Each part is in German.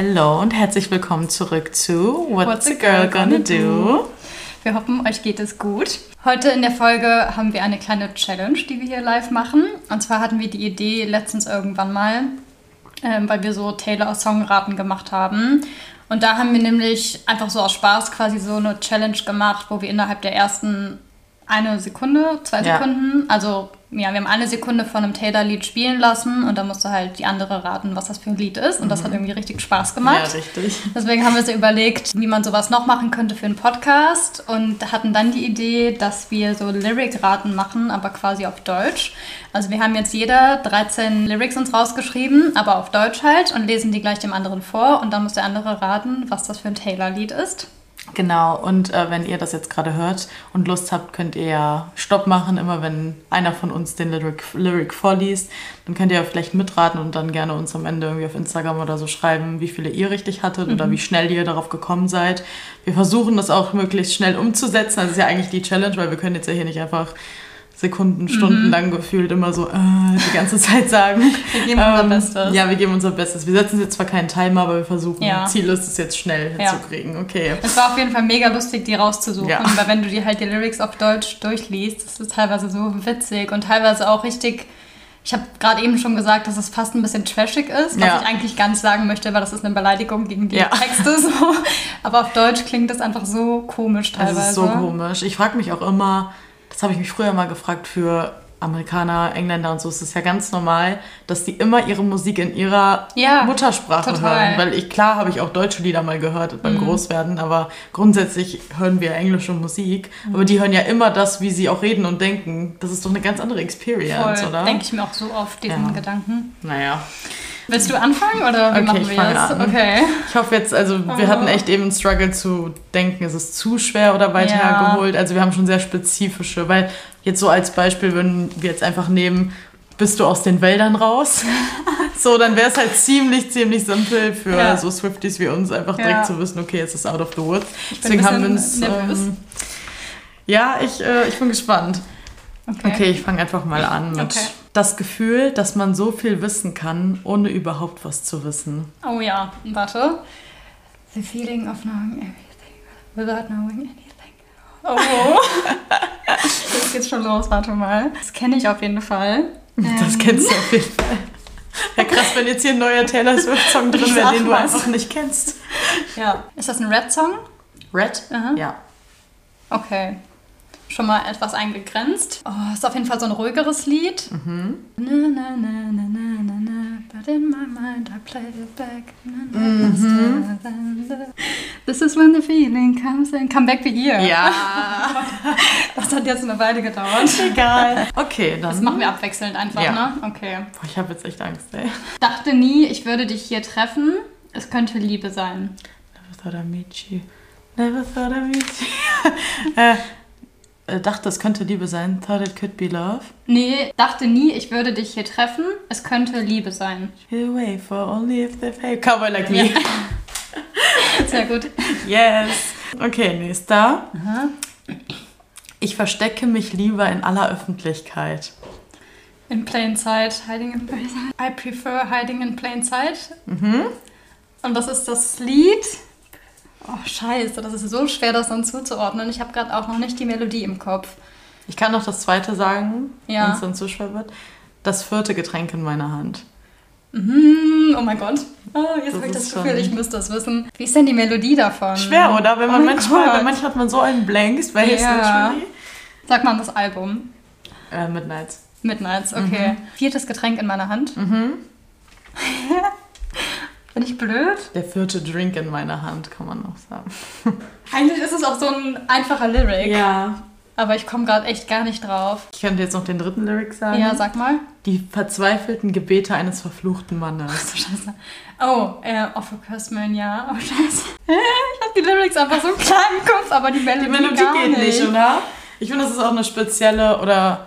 Hello und herzlich willkommen zurück zu What's, What's a Girl Gonna Do? Wir hoffen, euch geht es gut. Heute in der Folge haben wir eine kleine Challenge, die wir hier live machen. Und zwar hatten wir die Idee letztens irgendwann mal, ähm, weil wir so Taylor-Songraten gemacht haben. Und da haben wir nämlich einfach so aus Spaß quasi so eine Challenge gemacht, wo wir innerhalb der ersten eine Sekunde, zwei Sekunden, ja. also ja, wir haben eine Sekunde von einem Taylor-Lied spielen lassen und dann musste halt die andere raten, was das für ein Lied ist. Und mhm. das hat mhm. irgendwie richtig Spaß gemacht. Ja, richtig. Deswegen haben wir uns überlegt, wie man sowas noch machen könnte für einen Podcast und hatten dann die Idee, dass wir so Lyric-Raten machen, aber quasi auf Deutsch. Also wir haben jetzt jeder 13 Lyrics uns rausgeschrieben, aber auf Deutsch halt und lesen die gleich dem anderen vor und dann muss der andere raten, was das für ein Taylor-Lied ist. Genau, und äh, wenn ihr das jetzt gerade hört und Lust habt, könnt ihr ja Stopp machen, immer wenn einer von uns den Lyric, Lyric vorliest. Dann könnt ihr ja vielleicht mitraten und dann gerne uns am Ende irgendwie auf Instagram oder so schreiben, wie viele ihr richtig hattet mhm. oder wie schnell ihr darauf gekommen seid. Wir versuchen das auch möglichst schnell umzusetzen. Das ist ja eigentlich die Challenge, weil wir können jetzt ja hier nicht einfach Sekunden, Stunden mhm. lang gefühlt immer so äh, die ganze Zeit sagen. Wir geben ähm, unser Bestes. Ja, wir geben unser Bestes. Wir setzen jetzt zwar keinen Timer, aber wir versuchen, ja. Ziel ist es jetzt schnell ja. hinzukriegen. Okay. Es war auf jeden Fall mega lustig, die rauszusuchen, ja. weil wenn du dir halt die Lyrics auf Deutsch durchliest, das ist teilweise so witzig und teilweise auch richtig ich habe gerade eben schon gesagt, dass es fast ein bisschen trashig ist, was ja. ich eigentlich gar nicht sagen möchte, weil das ist eine Beleidigung gegen die ja. Texte. So. Aber auf Deutsch klingt das einfach so komisch teilweise. Das ist so komisch. Ich frage mich auch immer, das habe ich mich früher mal gefragt für Amerikaner, Engländer und so ist es ja ganz normal, dass die immer ihre Musik in ihrer ja, Muttersprache total. hören. Weil ich, klar habe ich auch deutsche Lieder mal gehört beim mhm. Großwerden, aber grundsätzlich hören wir englische Musik. Mhm. Aber die hören ja immer das, wie sie auch reden und denken. Das ist doch eine ganz andere Experience, Voll. oder? Denke ich mir auch so oft, diesen ja. Gedanken. Naja. Willst du anfangen oder wie okay, machen wir das? An. Okay. Ich hoffe jetzt, also wir oh. hatten echt eben einen Struggle zu denken, ist es zu schwer oder weiter ja. geholt. Also wir haben schon sehr spezifische, weil jetzt so als Beispiel würden wir jetzt einfach nehmen, bist du aus den Wäldern raus? so, dann wäre es halt ziemlich, ziemlich simpel für ja. so Swifties wie uns, einfach direkt ja. zu wissen, okay, es ist out of the woods. Deswegen haben wir uns. Ähm, ja, ich, äh, ich bin gespannt. Okay, okay ich fange einfach mal an mit okay. Das Gefühl, dass man so viel wissen kann, ohne überhaupt was zu wissen. Oh ja, warte. The feeling of knowing everything without knowing anything. Oh. Jetzt geht's schon los, warte mal. Das kenne ich auf jeden Fall. Das ähm. kennst du auf jeden Fall. Ja, krass, wenn jetzt hier ein neuer Taylor Swift-Song drin wäre, den du einfach nicht kennst. Ja. Ist das ein Red-Song? Red? Ja. Okay schon mal etwas eingegrenzt. Oh, ist auf jeden Fall so ein ruhigeres Lied. Mhm. Na, na, na, na, na, na, na, but in my mind I play it back. Na, na, mhm. This is when the feeling comes in. Come back wie ihr. Ja. das hat jetzt eine Weile gedauert. Egal. Okay, dann. Das machen wir abwechselnd einfach, ja. ne? Okay. Boah, ich habe jetzt echt Angst, ey. Dachte nie, ich würde dich hier treffen. Es könnte Liebe sein. Never thought I'd meet you. Never thought I'd meet you. äh, dachte, es könnte Liebe sein. Thought it could be love. Nee, dachte nie, ich würde dich hier treffen. Es könnte Liebe sein. Feel away for only if they pay. Cowboy like me. Ja. Sehr gut. Yes. Okay, nächster. Aha. Ich verstecke mich lieber in aller Öffentlichkeit. In plain sight, hiding in plain sight. I prefer hiding in plain sight. Mhm. Und das ist das Lied Oh, scheiße, das ist so schwer, das dann zuzuordnen. Ich habe gerade auch noch nicht die Melodie im Kopf. Ich kann noch das zweite sagen, ja. wenn es dann zu schwer wird. Das vierte Getränk in meiner Hand. Mhm, oh mein Gott. Oh, jetzt habe ich das Gefühl, ich müsste das wissen. Wie ist denn die Melodie davon? Schwer, oder? Wenn man oh manchmal, manchmal hat man so einen Blanks bei ja. Sag mal das Album. Äh, Midnights. Midnights, okay. Mhm. Viertes Getränk in meiner Hand. Mhm. Bin ich blöd? Der vierte Drink in meiner Hand, kann man auch sagen. Eigentlich ist es auch so ein einfacher Lyric. Ja. Aber ich komme gerade echt gar nicht drauf. Ich könnte jetzt noch den dritten Lyric sagen. Ja, sag mal. Die verzweifelten Gebete eines verfluchten Mannes. Ach, so scheiße. Oh, äh, Offer Cursman, ja. Oh, scheiße. Ich habe die Lyrics einfach so klar im Kopf, aber die Melodie, die Melodie geht nicht. nicht, oder? Ich finde, das ist auch eine spezielle oder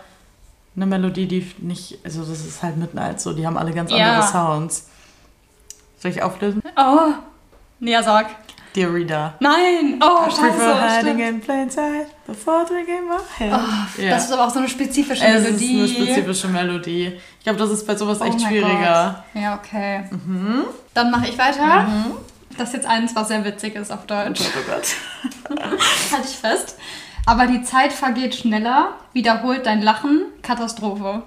eine Melodie, die nicht, also das ist halt mitten als so, die haben alle ganz ja. andere Sounds. Soll ich auflösen? Oh, nee, sag. Dear Reader. Nein! Oh, I prefer scheiße. hiding stimmt. in plain sight before drinking my head. Oh, Ja. Das ist aber auch so eine spezifische es Melodie. ist eine spezifische Melodie. Ich glaube, das ist bei sowas Oh echt schwieriger. Gott. Ja, okay. Mhm. Dann mache ich weiter. Das ist jetzt eins, was sehr witzig ist auf Deutsch. Oh Gott. Halte ich fest. Aber die Zeit vergeht schneller, wiederholt dein Lachen, Katastrophe.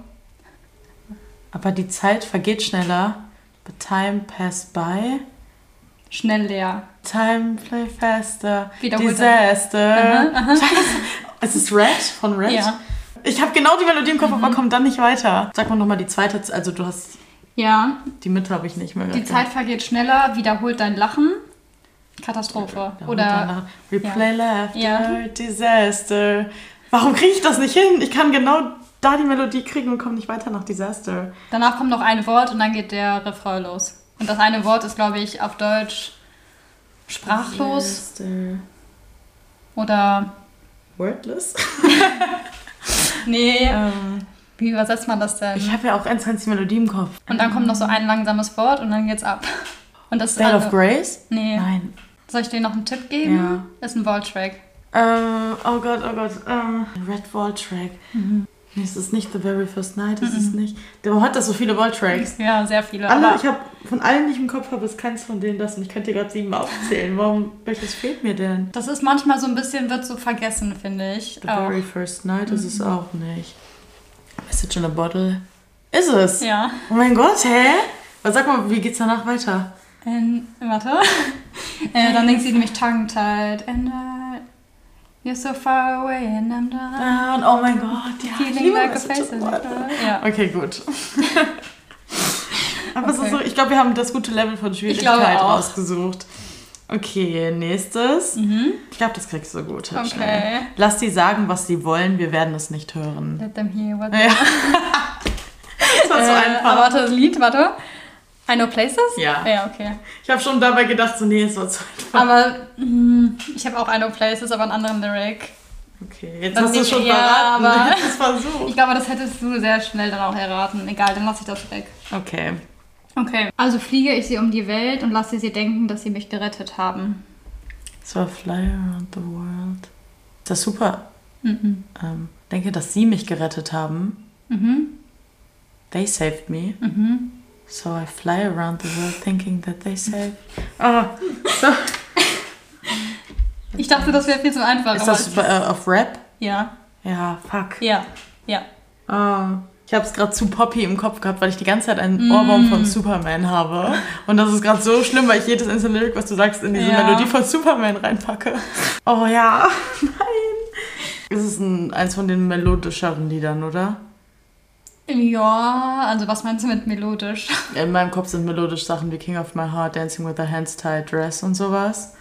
Aber die Zeit vergeht schneller. But time pass by. Schnell leer. Time play faster. Wiederholt Disaster. Scheiße. Es ist Red von Red. Ja. Ich habe genau die Melodie im Kopf, aber komm dann nicht weiter. Sag mal nochmal die zweite. Also du hast Ja, die Mitte habe ich nicht mehr. die Zeit vergeht schneller, wiederholt dein Lachen, Katastrophe. Oder Replay Laughter, Ja. Disaster. Warum kriege ich das nicht hin? Ich kann genau da die Melodie kriegen und komme nicht weiter nach Disaster. danach kommt noch ein Wort und dann geht der Refrain los. Und das eine Wort ist, glaube ich, auf Deutsch sprachlos Disaster. oder Wordless? nee, ähm, wie übersetzt man das denn? ich habe ja auch ganz, ganz die Melodie im Kopf. Und dann kommt noch so ein langsames Wort und dann geht's ab. Und das Bale also- of Grace? Nee. Nein. Soll ich dir noch einen Tipp geben? Ja. Ist ein Vault-Track. Ähm, oh Gott, oh Gott. Ähm, Red Wall Track. Nee, es ist nicht The Very First Night, es ist nicht. Warum hat das so viele Wall Tracks? Ja, sehr viele. Alle, ich habe von allen, die ich im Kopf habe, ist keins von denen das. Und ich könnte dir gerade sieben aufzählen. Warum, welches fehlt mir denn? das ist manchmal so ein bisschen, wird so vergessen, finde ich. The Auch. Very First Night ist es auch nicht. Message in a Bottle. Ist es? Ja. Oh mein Gott, hä? Was sag mal, wie geht's danach weiter? Ähm, warte. äh, dann denkt sie nämlich tongue-tied. And I, you're so far away and I'm down. Oh mein Gott, ja. ich Feeling liebe like a face. Ja. Okay, gut. Aber es Okay. ist so, ich glaube, wir haben das gute Level von Schwierigkeit rausgesucht. Okay, nächstes. Mhm. Ich glaube, das kriegst du gut. Okay. schnell. Lass sie sagen, was sie wollen, wir werden es nicht hören. Let them hear what Ja. das war so äh, einfach. aber warte, das Lied, warte. I know places? Ja. Ja, okay. Ich habe schon dabei gedacht, so, nee, es war zu einfach. Aber mh, ich habe auch I know places, aber einen anderen Lyric. Okay, jetzt Dann hast du nicht- schon verraten. aber- es versucht. Ich glaube, das hättest du sehr schnell dann auch erraten. Egal, dann lasse ich das weg. Okay. Okay. Also fliege ich sie um die Welt und lasse sie denken, dass sie mich gerettet haben. So a fly around the world. Das ist super. Mhm. Ähm, denke, dass sie mich gerettet haben. Mhm. They saved me. Mhm. So I fly around the world thinking that they saved. Ah, so. Ich dachte, das wäre viel zu einfach. Ist das äh, auf Rap? Ja, Ja, fuck. ja, ja. Ah, ich habe es gerade zu Poppy im Kopf gehabt, weil ich die ganze Zeit einen Ohrwurm Mm. von Superman habe. Und das ist gerade so schlimm, weil ich jedes einzelne Lyric, was du sagst, in diese Ja. Melodie von Superman reinpacke. Oh ja, nein. Es ist ein, eins von den melodischeren Liedern, oder? Ja, also was meinst du mit melodisch? In meinem Kopf sind melodisch Sachen wie King of My Heart, Dancing with a Hands Tied Dress und sowas.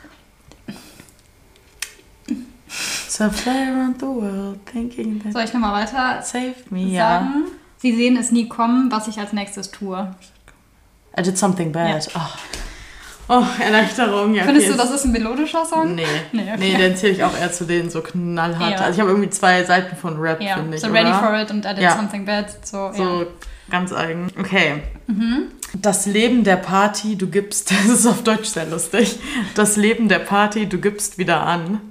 So fly around the world thinking that Soll ich nochmal weiter saved me, ja. sagen? Sie sehen es nie kommen, was ich als nächstes tue. I did something bad. Oh. Oh, Erleichterung. Ja, Findest okay, du, das ist ein melodischer Song? Nee, Nee, nee, okay. den zähle ich auch eher zu denen so knallhart. Ja. Also ich habe irgendwie zwei Seiten von Rap, Ja, finde ich. so Ready oder? for It und I Did Ja. Something Bad. So, So. Mhm. ganz eigen. Okay. Das Leben der Party, du gibst, das ist auf Deutsch sehr lustig. Das Leben der Party, du gibst wieder an.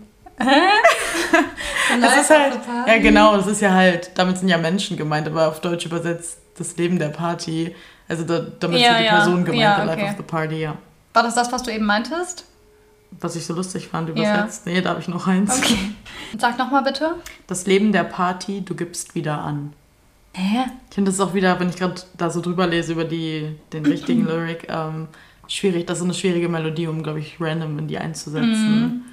Das ist halt, ja genau, das ist ja halt, damit sind ja Menschen gemeint, aber auf Deutsch übersetzt das Leben der Party. Also da, damit Ja, ist die ja. Person gemeint, Ja, the life okay. of the party, ja. War das das, was du eben meintest? Was ich so lustig fand, Ja. übersetzt. Nee, da habe ich noch eins. Okay. Sag nochmal bitte. Das Leben der Party, du gibst wieder an. Hä? Ich finde das auch wieder, wenn ich gerade da so drüber lese über die, den richtigen Lyric, ähm, schwierig. Das ist eine schwierige Melodie, um, glaube ich, random in die einzusetzen.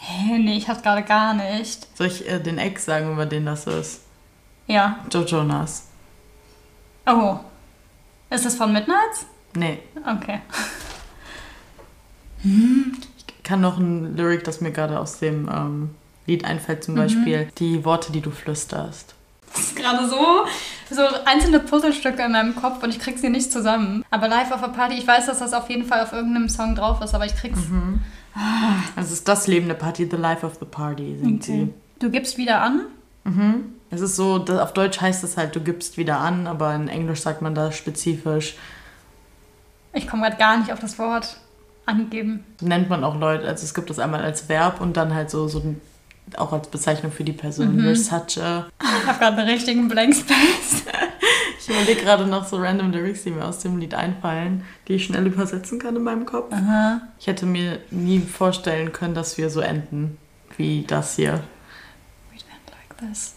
Hä? Nee, ich hatte gerade gar nicht. Soll ich äh, den Ex sagen, über den das ist? Ja. Joe Jonas. Oh. Ist das von Midnights? Nee. Okay. Ich kann noch ein Lyric, das mir gerade aus dem ähm, Lied einfällt, zum Beispiel die Worte, die du flüsterst. Das ist gerade so, so einzelne Puzzlestücke in meinem Kopf und ich krieg sie nicht zusammen. Aber Live auf a Party, ich weiß, dass das auf jeden Fall auf irgendeinem Song drauf ist, aber ich krieg's. Also es ist das Leben der Party, the life of the party, singt Okay. Du gibst wieder an? sie. Mhm. Es ist so, auf Deutsch heißt es halt, du gibst wieder an, aber in Englisch sagt man da spezifisch Ich komme gerade gar nicht auf das Wort. Angeben. Nennt man auch Leute, also es gibt das einmal als Verb und dann halt so, so auch als Bezeichnung für die Person. Mhm. You're such a. Ich habe gerade einen richtigen Blank Space. Ich überlege gerade noch so random Lyrics, die mir aus dem Lied einfallen, die ich schnell übersetzen kann in meinem Kopf. Aha. Ich hätte mir nie vorstellen können, dass wir so enden wie das hier. We don't like this.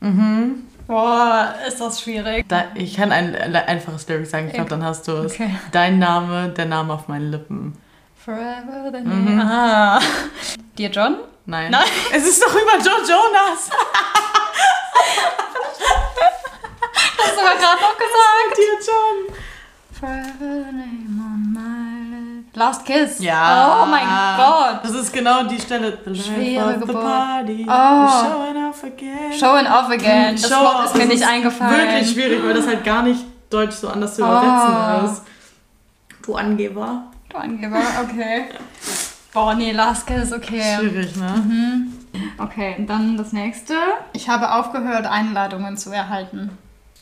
Mhm. Boah, ist das schwierig. Da, ich kann ein äh, einfaches Lyric sagen, ich glaube, dann hast du es. Okay. Dein Name, der Name auf meinen Lippen. Forever the Mhm. name. Ah. Dear John? Nein. Nein. Es ist doch über Joe Jonas. Hast du aber gerade noch gesagt. Dir John. Forever the name. Last Kiss. Ja. Oh mein Gott. Das ist genau die Stelle. The Schwere of the Geburt. party. Oh. Showing off again. Show and off again. Das Show Wort ist mir nicht eingefallen. Wirklich schwierig, weil das halt gar nicht deutsch so anders zu Oh. übersetzen ist. Du Angeber. Du Angeber, okay. Boah, nee, Last Kiss, okay. Schwierig, ne? Mhm. Okay, und dann das nächste. Ich habe aufgehört, Einladungen zu erhalten.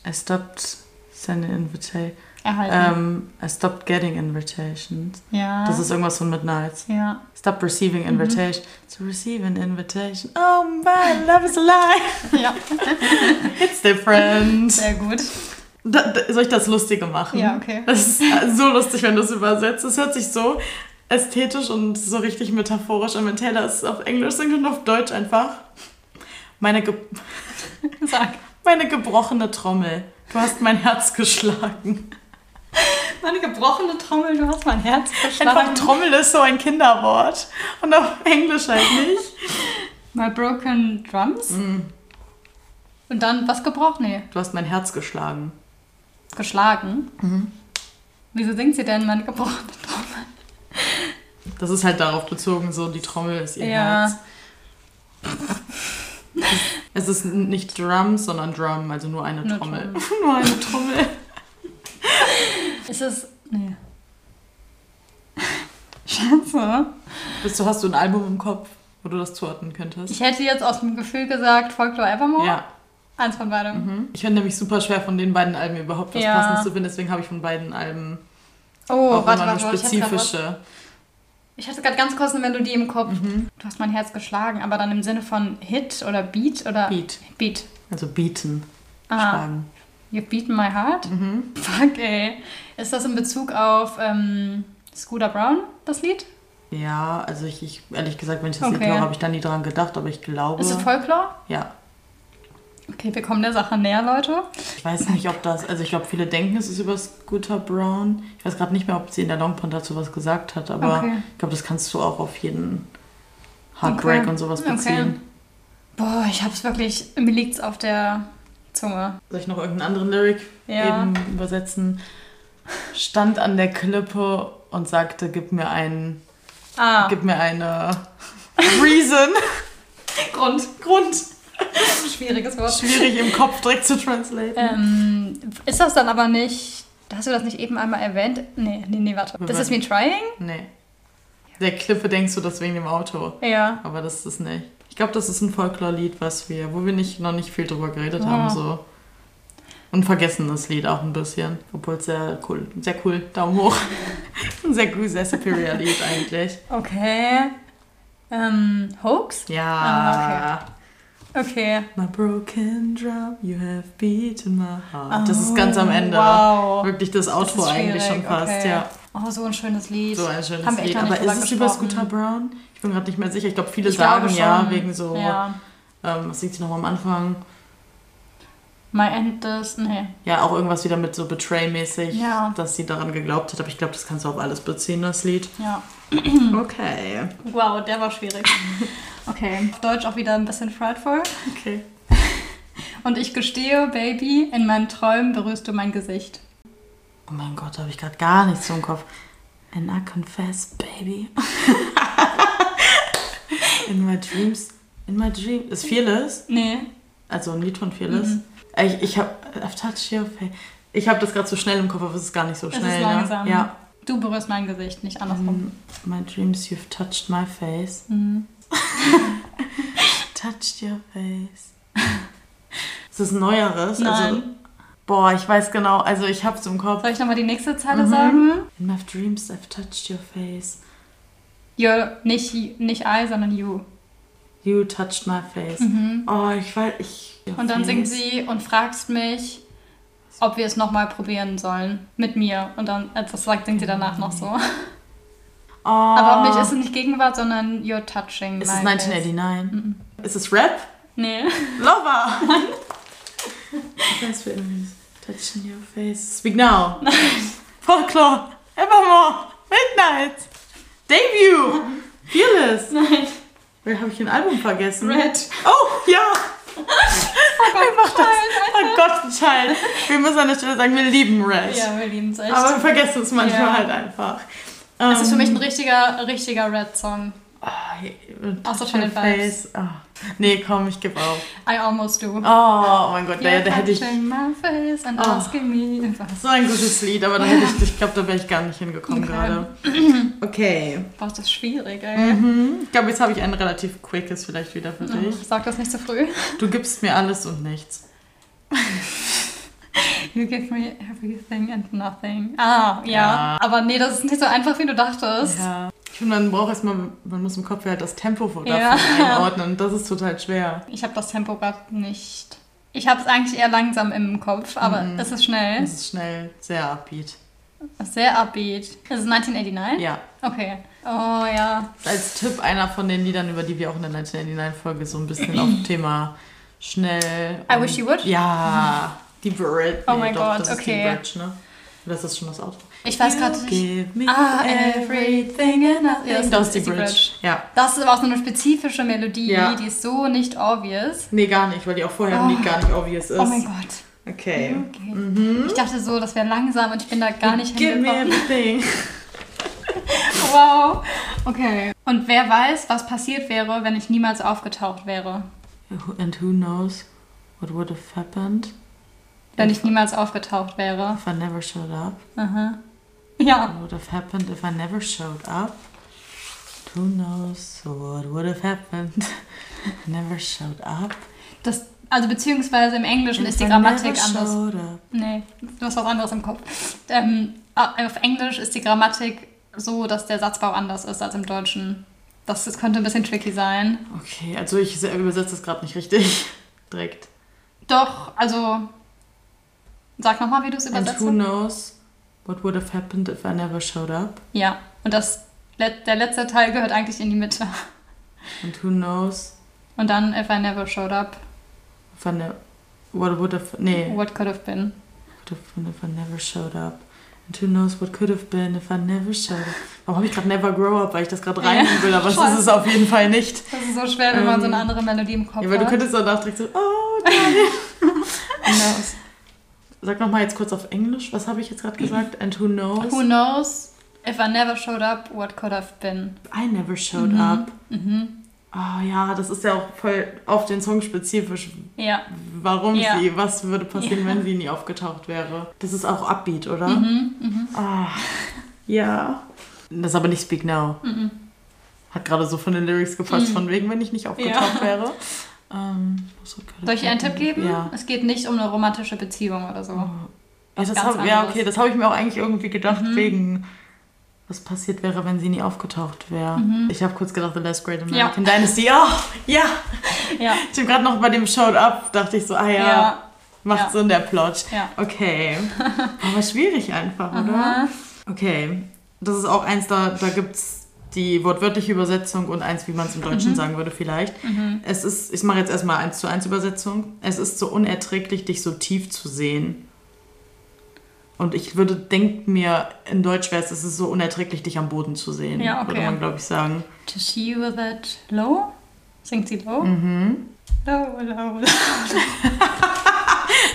I stopped sending invitation. Erhalten. Um, I stopped getting invitations. ja. Das ist irgendwas von Midnights. ja. Stop receiving invitation. To receive an invitation. Oh my love is alive. Ja, It's different. sehr gut. Da, da, soll ich das Lustige machen? Ja, okay. Das ist so lustig, wenn du es übersetzt. Es hört sich so ästhetisch und so richtig metaphorisch an, wenn Taylor es auf Englisch singt und auf Deutsch einfach. Meine, ge meine gebrochene Trommel. Du hast mein Herz geschlagen. Meine gebrochene Trommel, du hast mein Herz Einfach geschlagen. Trommel ist so ein Kinderwort. Und auf Englisch halt nicht. My broken drums. Mm, Und dann, was gebrochen? Nee, Du hast mein Herz geschlagen. geschlagen. Mhm. Wieso singt sie denn meine gebrochene Trommel? Das ist halt darauf bezogen, so die Trommel ist ihr Ja. Herz. Es ist nicht Drums, sondern Drum, also nur eine Nur Trommel. Trommel. nur eine Trommel. Ist es. Nee. Scheiße. Bist du, hast du ein Album im Kopf, wo du das zuordnen könntest? Ich hätte jetzt aus dem Gefühl gesagt, Folklore Evermore. ja. Eins von beidem. Mhm. Ich finde nämlich super schwer, von den beiden Alben überhaupt was Ja. Passendes zu finden. Deswegen habe ich von beiden Alben Oh, auch warte, immer eine warte, was- spezifische. Ich hatte gerade ganz kurz eine Melodie im Kopf. Mhm. Du hast mein Herz geschlagen, aber dann im Sinne von Hit oder Beat oder Beat. Beat. Also beaten. Ah, Schlagen. You've beaten my heart? Mhm. Fuck, ey. Ist das in Bezug auf ähm, Scooter Brown, das Lied? Ja, also ich, ich ehrlich gesagt, wenn ich das Okay. Lied höre, habe ich da nie dran gedacht, aber ich glaube. Ist es Folklore? ja. Okay, wir kommen der Sache näher, Leute. Ich weiß nicht, ob das. Also ich glaube, viele denken, es ist über Scooter Brown. Ich weiß gerade nicht mehr, ob sie in der Longpond dazu was gesagt hat, aber Okay. ich glaube, das kannst du auch auf jeden Heartbreak Okay. und sowas beziehen. Boah, ich hab's wirklich. Mir liegt's auf der Zunge. Soll ich noch irgendeinen anderen Lyric Ja. eben übersetzen? Stand an der Klippe und sagte, gib mir einen, Ah, gib mir eine Reason. Grund. Grund. Schwieriges Wort. Schwierig im Kopf direkt zu translaten. Ähm, ist das dann aber nicht. Hast du das nicht eben einmal erwähnt? Nee, nee, nee, warte. Das ist me trying? Nee. Der Klippe denkst du das wegen dem Auto. Ja. Aber das ist es nicht. Ich glaube, das ist ein Folklore-Lied, was wir, wo wir nicht, noch nicht viel drüber geredet Ah. haben. So. Und vergessen das Lied auch ein bisschen. Obwohl es sehr cool, sehr cool, Daumen hoch. ein sehr gut, sehr superior Lied eigentlich. Okay. Ähm, Hoax? Ja. Ah, Okay. My broken drum, you have beaten my heart. das ist ganz am Ende. Wow. Wirklich das Das Outro ist eigentlich schon fast, okay. ja. Oh, so ein schönes Lied. So ein schönes Haben wir echt Lied. noch Aber ist es über. Scooter Brown? Ich bin gerade nicht mehr sicher. Ich glaube, viele Ich sagen glaube ja, wegen so, Ja. ähm, was singt sie nochmal am Anfang? My End is. Nee. Ja, auch irgendwas wieder mit so Betray-mäßig, Ja. dass sie daran geglaubt hat. Aber ich glaube, das kannst du auf alles beziehen, das Lied. Ja. Okay. Wow, der war schwierig. Okay. Auf Deutsch auch wieder ein bisschen frightful. Okay. Und ich gestehe, Baby, in meinen Träumen berührst du mein Gesicht. Oh mein Gott, da habe ich gerade gar nichts im Kopf. And I confess, baby. in my dreams. In my dreams. Ist Fearless? Nee. Also ein Lied von Fearless. Mhm. Ich, ich habe. I've touched your face. Ich habe das gerade so schnell im Kopf, aber es ist gar nicht so Es schnell. ist langsam. Ne? Ja. Du berührst mein Gesicht, nicht andersrum. Mm, My dreams, you've touched my face. Mhm. Touched your face. Ist das neueres? Also, Nein. Boah, ich weiß genau. Also ich hab's im Kopf. Soll ich nochmal die nächste Zeile sagen? In my dreams I've touched your face. You're, nicht, nicht I, sondern you. You touched my face. Oh, ich weiß, ich... Und dann singt face. sie und fragst mich, ob wir es nochmal probieren sollen. Mit mir. Und dann, äh, das sagt, singt sie danach noch so. Oh. Aber nicht, ist es nicht Gegenwart, sondern you're touching Ist my es face. 1989? Ist es Rap? Nee. Lover! Thanks for enemies. Touching your face. Speak now. Folklore. Evermore. Midnight. Debut. Fearless. Nein. Wer habe ich ein Album vergessen? Red. Oh, ja. Einfach das. Oh Gott, Child. Wir müssen an der Stelle sagen, wir lieben Red. Ja, wir lieben es echt. Aber wir vergessen es manchmal Ja. halt einfach. es ist für mich ein Ähm, richtiger, richtiger Red-Song. ah, so touch von den Vibes. face. Nee, komm, ich gebe auf. I almost do. Oh, oh mein Gott, da, hätte ich Oh. asking me. Was? so ein gutes Lied, aber da hätte ich, ich glaube, da wäre ich gar nicht hingekommen Okay. gerade. Okay. Boah, das ist schwierig, ey. Mhm. Ich glaube, jetzt habe ich ein relativ quickes vielleicht wieder für dich. Sag das nicht zu früh. Du gibst mir alles und nichts. You give me everything and nothing. Ah, ja. Ja. Aber nee, das ist nicht so einfach, wie du dachtest. Ja. Finde, man braucht erstmal, man muss im Kopf halt das Tempo davon Ja. einordnen. Das ist total schwer. Ich habe das Tempo gerade nicht. Ich habe es eigentlich eher langsam im Kopf, aber Mhm. es ist schnell. Es ist schnell, sehr upbeat. Sehr upbeat. Ist es 1989? Ja. Okay. Oh ja. Als Tipp einer von den Liedern, über die wir auch in der 1989-Folge so ein bisschen auf Thema schnell. I wish you would? Ja. Die Bridge. Oh mein Gott, das ist okay. die Bridge, ne? Das ist schon das Auto. Ich weiß gerade nicht. Give me Ah, everything and nothing. Ja, das ist die Bridge. Ja. Das ist aber auch so eine spezifische Melodie, Ja. die ist so nicht obvious. Nee, gar nicht, weil die auch vorher im Lied gar nicht obvious ist. Oh mein Gott. Okay. Okay. Ich dachte so, das wäre langsam und ich bin da gar nicht Give me hingekommen. everything. Wow. Okay. Und wer weiß, was passiert wäre, wenn ich niemals aufgetaucht wäre? And who knows what would have happened Wenn ich niemals aufgetaucht wäre. if I never showed up? Aha. Ja. What would have happened if I never showed up? Who knows what would have happened if never showed up? Das, also beziehungsweise im Englischen ist die If Grammatik anders. Nee, du hast was anderes im Kopf. Ähm, auf Englisch ist die Grammatik so, dass der Satzbau anders ist als im Deutschen. Das, das könnte ein bisschen tricky sein. Okay, also ich se- übersetze das gerade nicht richtig. Direkt. Doch, also sag nochmal, wie du es And übersetzt. who knows what would have happened if I never showed up? Ja, und das, der letzte Teil gehört eigentlich in die Mitte. And who knows Und dann, if I never showed up, if I ne what would have nee what could have been. could have been if I never showed up. And who knows what could have been if I never showed up. Warum habe ich gerade Never Grow Up, weil ich das gerade rein Ja, will, aber es ist es auf jeden Fall nicht. Das ist so schwer, wenn man so eine Ähm, andere Melodie im Kopf Ja, weil du hat. könntest danach direkt so, oh, Daniel. genau. Sag nochmal jetzt kurz auf Englisch, was habe ich jetzt gerade gesagt? And who knows? Who knows if I never showed up, what could have been. I never showed Mhm. up. Mhm. Oh ja, das ist ja auch voll auf den Song spezifisch, Ja. warum Ja. sie, was würde passieren, Ja. wenn sie nie aufgetaucht wäre. Das ist auch Upbeat, oder? Mhm. Mhm. Ah, ja. Das ist aber nicht Speak Now. Mhm. Hat gerade so von den Lyrics gepasst, Mhm. von wegen, wenn ich nicht aufgetaucht Ja. wäre. Ähm, Soll ich dir einen Tipp geben? Ja. Es geht nicht um eine romantische Beziehung oder so. Ja, das hab, ja, okay, das habe ich mir auch eigentlich irgendwie gedacht, Mhm. wegen was passiert wäre, wenn sie nie aufgetaucht wäre. Mhm. Ich habe kurz gedacht, The Last Great American Dynasty. Oh, ja! Ja. Ich habe gerade noch bei dem Showed Up, dachte ich so, ah ja, Ja. macht Ja. Sinn, der Plot. Ja. Okay. Aber schwierig einfach, oder? Aha. Okay. Das ist auch eins, da, da gibt es die wortwörtliche Übersetzung und eins, wie man es im Deutschen sagen würde vielleicht. Mhm. Es ist, ich mache jetzt erstmal eins zu eins Übersetzung. Es ist so unerträglich, dich so tief zu sehen. Und ich würde, denk mir, in Deutsch wäre es, es ist so unerträglich, dich am Boden zu sehen. Ja, okay. Würde man, glaube ich, sagen. To see you that low? Singt sie low? Mhm. Low, low, low.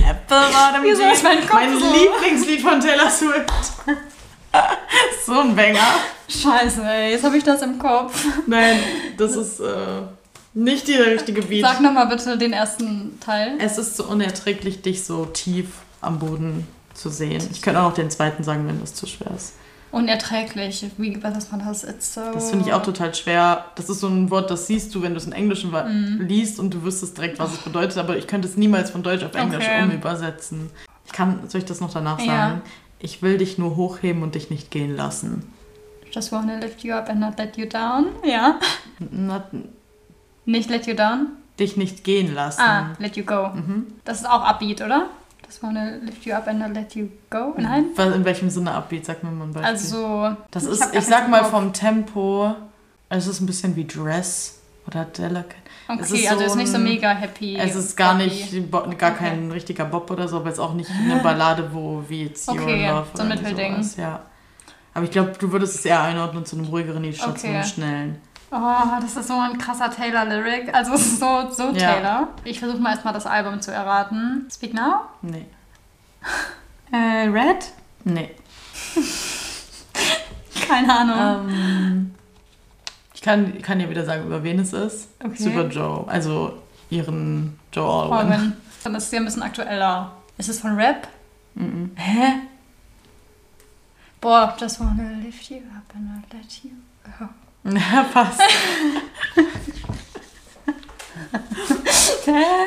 Apple Bottom Wieso ist mein Kopf mein so? Lieblingslied von Taylor Swift. so ein Banger. Scheiße, ey, jetzt habe ich das im Kopf. Nein, das ist äh, nicht der richtige Beat. Sag nochmal bitte den ersten Teil. Es ist so unerträglich, dich so tief am Boden zu sehen. Ich könnte auch noch den zweiten sagen, wenn das zu schwer ist. Unerträglich. Wie übersetzt man das? It's so... Das finde ich auch total schwer. Das ist so ein Wort, das siehst du, wenn du es in Englischen Mhm. liest und du wüsstest direkt, was es bedeutet, aber ich könnte es niemals von Deutsch auf Englisch Okay. umübersetzen. Ich kann, soll ich das noch danach sagen? Ja. Ich will dich nur hochheben und dich nicht gehen lassen. Just wanna lift you up and not let you down. Ja. Not, Nicht let you down. dich nicht gehen lassen. Ah, let you go. Mhm. Das ist auch Upbeat, oder? Just wanna lift you up and not let you go. Nein? Was, in welchem Sinne Upbeat? Sag mir mal ein Beispiel. Also. das ich ist, gar ich sag mal vom Tempo, es ist ein bisschen wie Dress oder Delicate. es Okay, ist also so ist nicht so mega happy. Es ist gar nicht, gar Okay. kein richtiger Bob oder so, aber es ist auch nicht eine Ballade, wo wie jetzt Your Okay, Love so ein oder Mittelding. sowas, ja. Aber ich glaube, du würdest es eher einordnen zu einem ruhigeren Lied statt zu einem Okay. schnellen. Oh, das ist so ein krasser Taylor-Lyric. Also es ist so, so Ja. Taylor. Ich versuche mal erstmal das Album zu erraten. Speak Now? Nee. Äh, Red? Nee. Keine Ahnung. Ähm, ich kann, kann dir wieder sagen, über wen es ist. Okay. Es ist über Joe. Also ihren Joe Alwyn. Alwyn. Dann ist sie ein bisschen aktueller. Ist es von Rap? Mhm. Hä? Boah, just wanna lift you up and not let you go. Fast. Hä?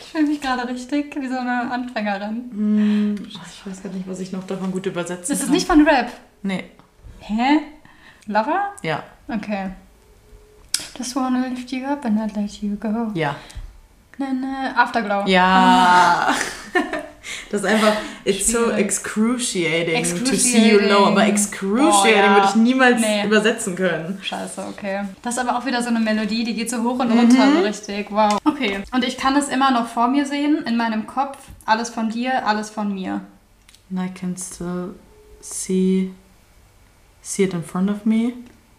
Ich fühle mich gerade richtig wie so eine Anfängerin. Hm, ich weiß gar nicht, was ich noch davon gut übersetzen Ist es kann. nicht von Rap? Nee. Hä? Lover? Ja. Okay. Just wanna lift you up and not let you go. Ja. Na, na, Afterglow. Ja. Das ist einfach, it's so Schwierig. excruciating, to see you Excruciating. low, aber excruciating Boah, ja. würde ich niemals Nee. übersetzen können. Scheiße, okay. Das ist aber auch wieder so eine Melodie, die geht so hoch und runter, Mhm. so richtig. Wow. Okay. Und ich kann es immer noch vor mir sehen, in meinem Kopf. Alles von dir, alles von mir. And I can still see, see it in front of me.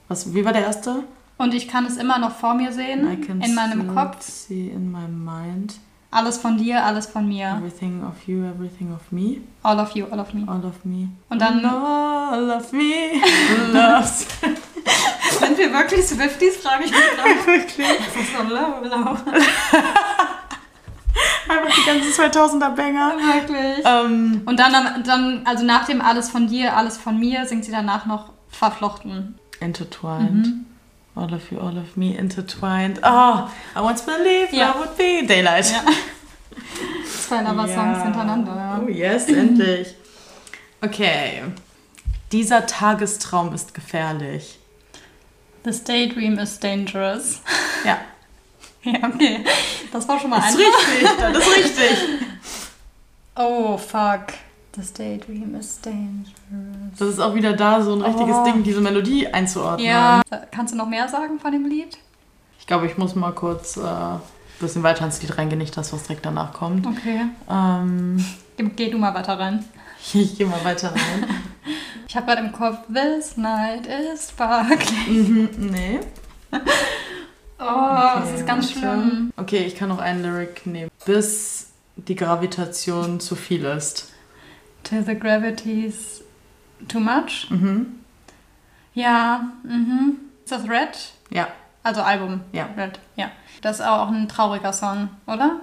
Was, wie war der erste? Und ich kann es immer noch vor mir I sehen, can in meinem still Kopf. see in my mind. Alles von dir, alles von mir. Everything of you, everything of me. All of you, all of me. All of me. Und dann- All of me loves. Sind wir wirklich Swifties, frage ich mich gerade. Wirklich. Das ist so low, low. Einfach die ganzen 2000er Banger. Wirklich. Ähm, Und dann, dann, also nach dem Alles von dir, alles von mir, singt sie danach noch verflochten. intertwined. All of you, all of me intertwined. Oh, I once believed Ja. love would be daylight. Ja. Zwei Lover-Songs hintereinander. Oh yes, endlich. Okay. Dieser Tagestraum ist gefährlich. This daydream is dangerous. Ja, Ja, okay. Das war schon mal das ist einfach. richtig. Das ist richtig. Oh, fuck. This daydream is dangerous. Das ist auch wieder da so ein richtiges Oh. Ding, diese Melodie einzuordnen. Ja. Kannst du noch mehr sagen von dem Lied? Ich glaube, ich muss mal kurz äh, ein bisschen weiter ins Lied reingehen, nicht das, was direkt danach kommt. Okay. Ähm, Geh, geh du mal weiter rein. ich gehe mal weiter rein. Ich habe gerade im Kopf, This night is sparkling. mhm, nee. Oh, das Okay, ist ganz schlimm. Okay, ich kann noch einen Lyric nehmen. Bis die Gravitation zu viel ist. Till the gravity's too much. Mhm. Ja, mhm. Ist das Red? Ja. Also Album. Ja. Red, ja. Das ist auch ein trauriger Song, oder?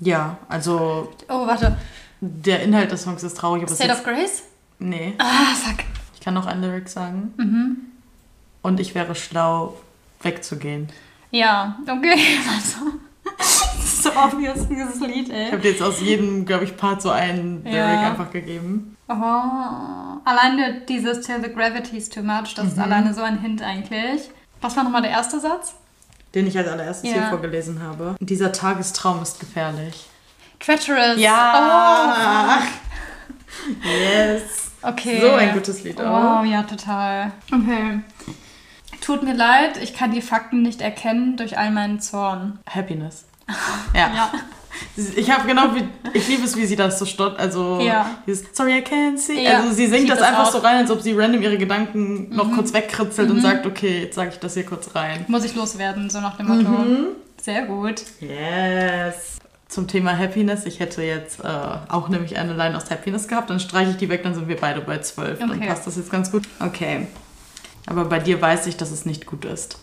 Ja, also Oh, warte. der Inhalt des Songs ist traurig, aber State of Grace? Nee. Ah, fuck. Ich kann noch einen Lyric sagen. Mhm. Und ich wäre schlau, wegzugehen. Ja, okay. Also, obvious, dieses Lied, Ich ey. habe dir jetzt aus jedem, glaube ich, Part so einen Lyric Ja. einfach gegeben. Oh. Alleine dieses Till the Gravity's too much, das ist Mhm. alleine so ein Hint eigentlich. Was war nochmal der erste Satz? Den ich als allererstes Ja. hier vorgelesen habe. Dieser Tagestraum ist gefährlich. Treacherous. Ja. Yes. Oh, okay. So ein gutes Lied auch. Wow, ja, total. Okay. Tut mir leid, ich kann die Fakten nicht erkennen durch all meinen Zorn. Happiness. Ja. Ja. Ich habe genau wie, ich liebe es, wie sie das so stott, also Ja. dieses Sorry I can't see. Ja, Also sie singt das das einfach auch. so rein, als ob sie random ihre Gedanken noch Mhm. kurz wegkritzelt und Mhm. sagt, okay, jetzt sage ich das hier kurz rein. Muss ich loswerden, so nach dem Motto. Mhm. Sehr gut. Yes. Zum Thema Happiness, ich hätte jetzt äh, auch nämlich eine Line aus Happiness gehabt, dann streiche ich die weg, dann sind wir beide bei 12. Dann Okay. passt das jetzt ganz gut. Okay. Aber bei dir weiß ich, dass es nicht gut ist.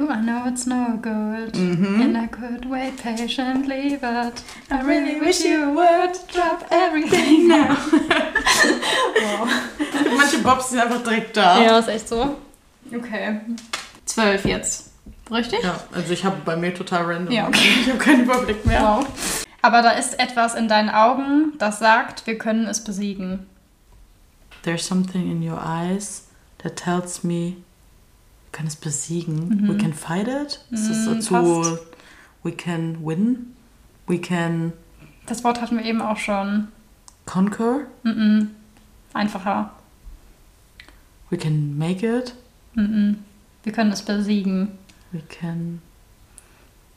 Ooh, I know it's no good. Mhm. And I could wait patiently, but I really wish you would drop everything now. wow. Manche Bobs sind einfach direkt da. Ja, ist echt so. Okay. Zwölf jetzt. Richtig? Ja, also ich habe bei mir total random. Ja, okay. Ich habe keinen Überblick mehr. Wow. Aber da ist etwas in deinen Augen, das sagt, wir können es besiegen. There's something in your eyes that tells me, können es besiegen. We can fight it. Ist das Mhm, dazu? We can win. We can Das Wort hatten wir eben auch schon. conquer. Mhm. Einfacher. We can make it. Mhm. Wir können es besiegen. We can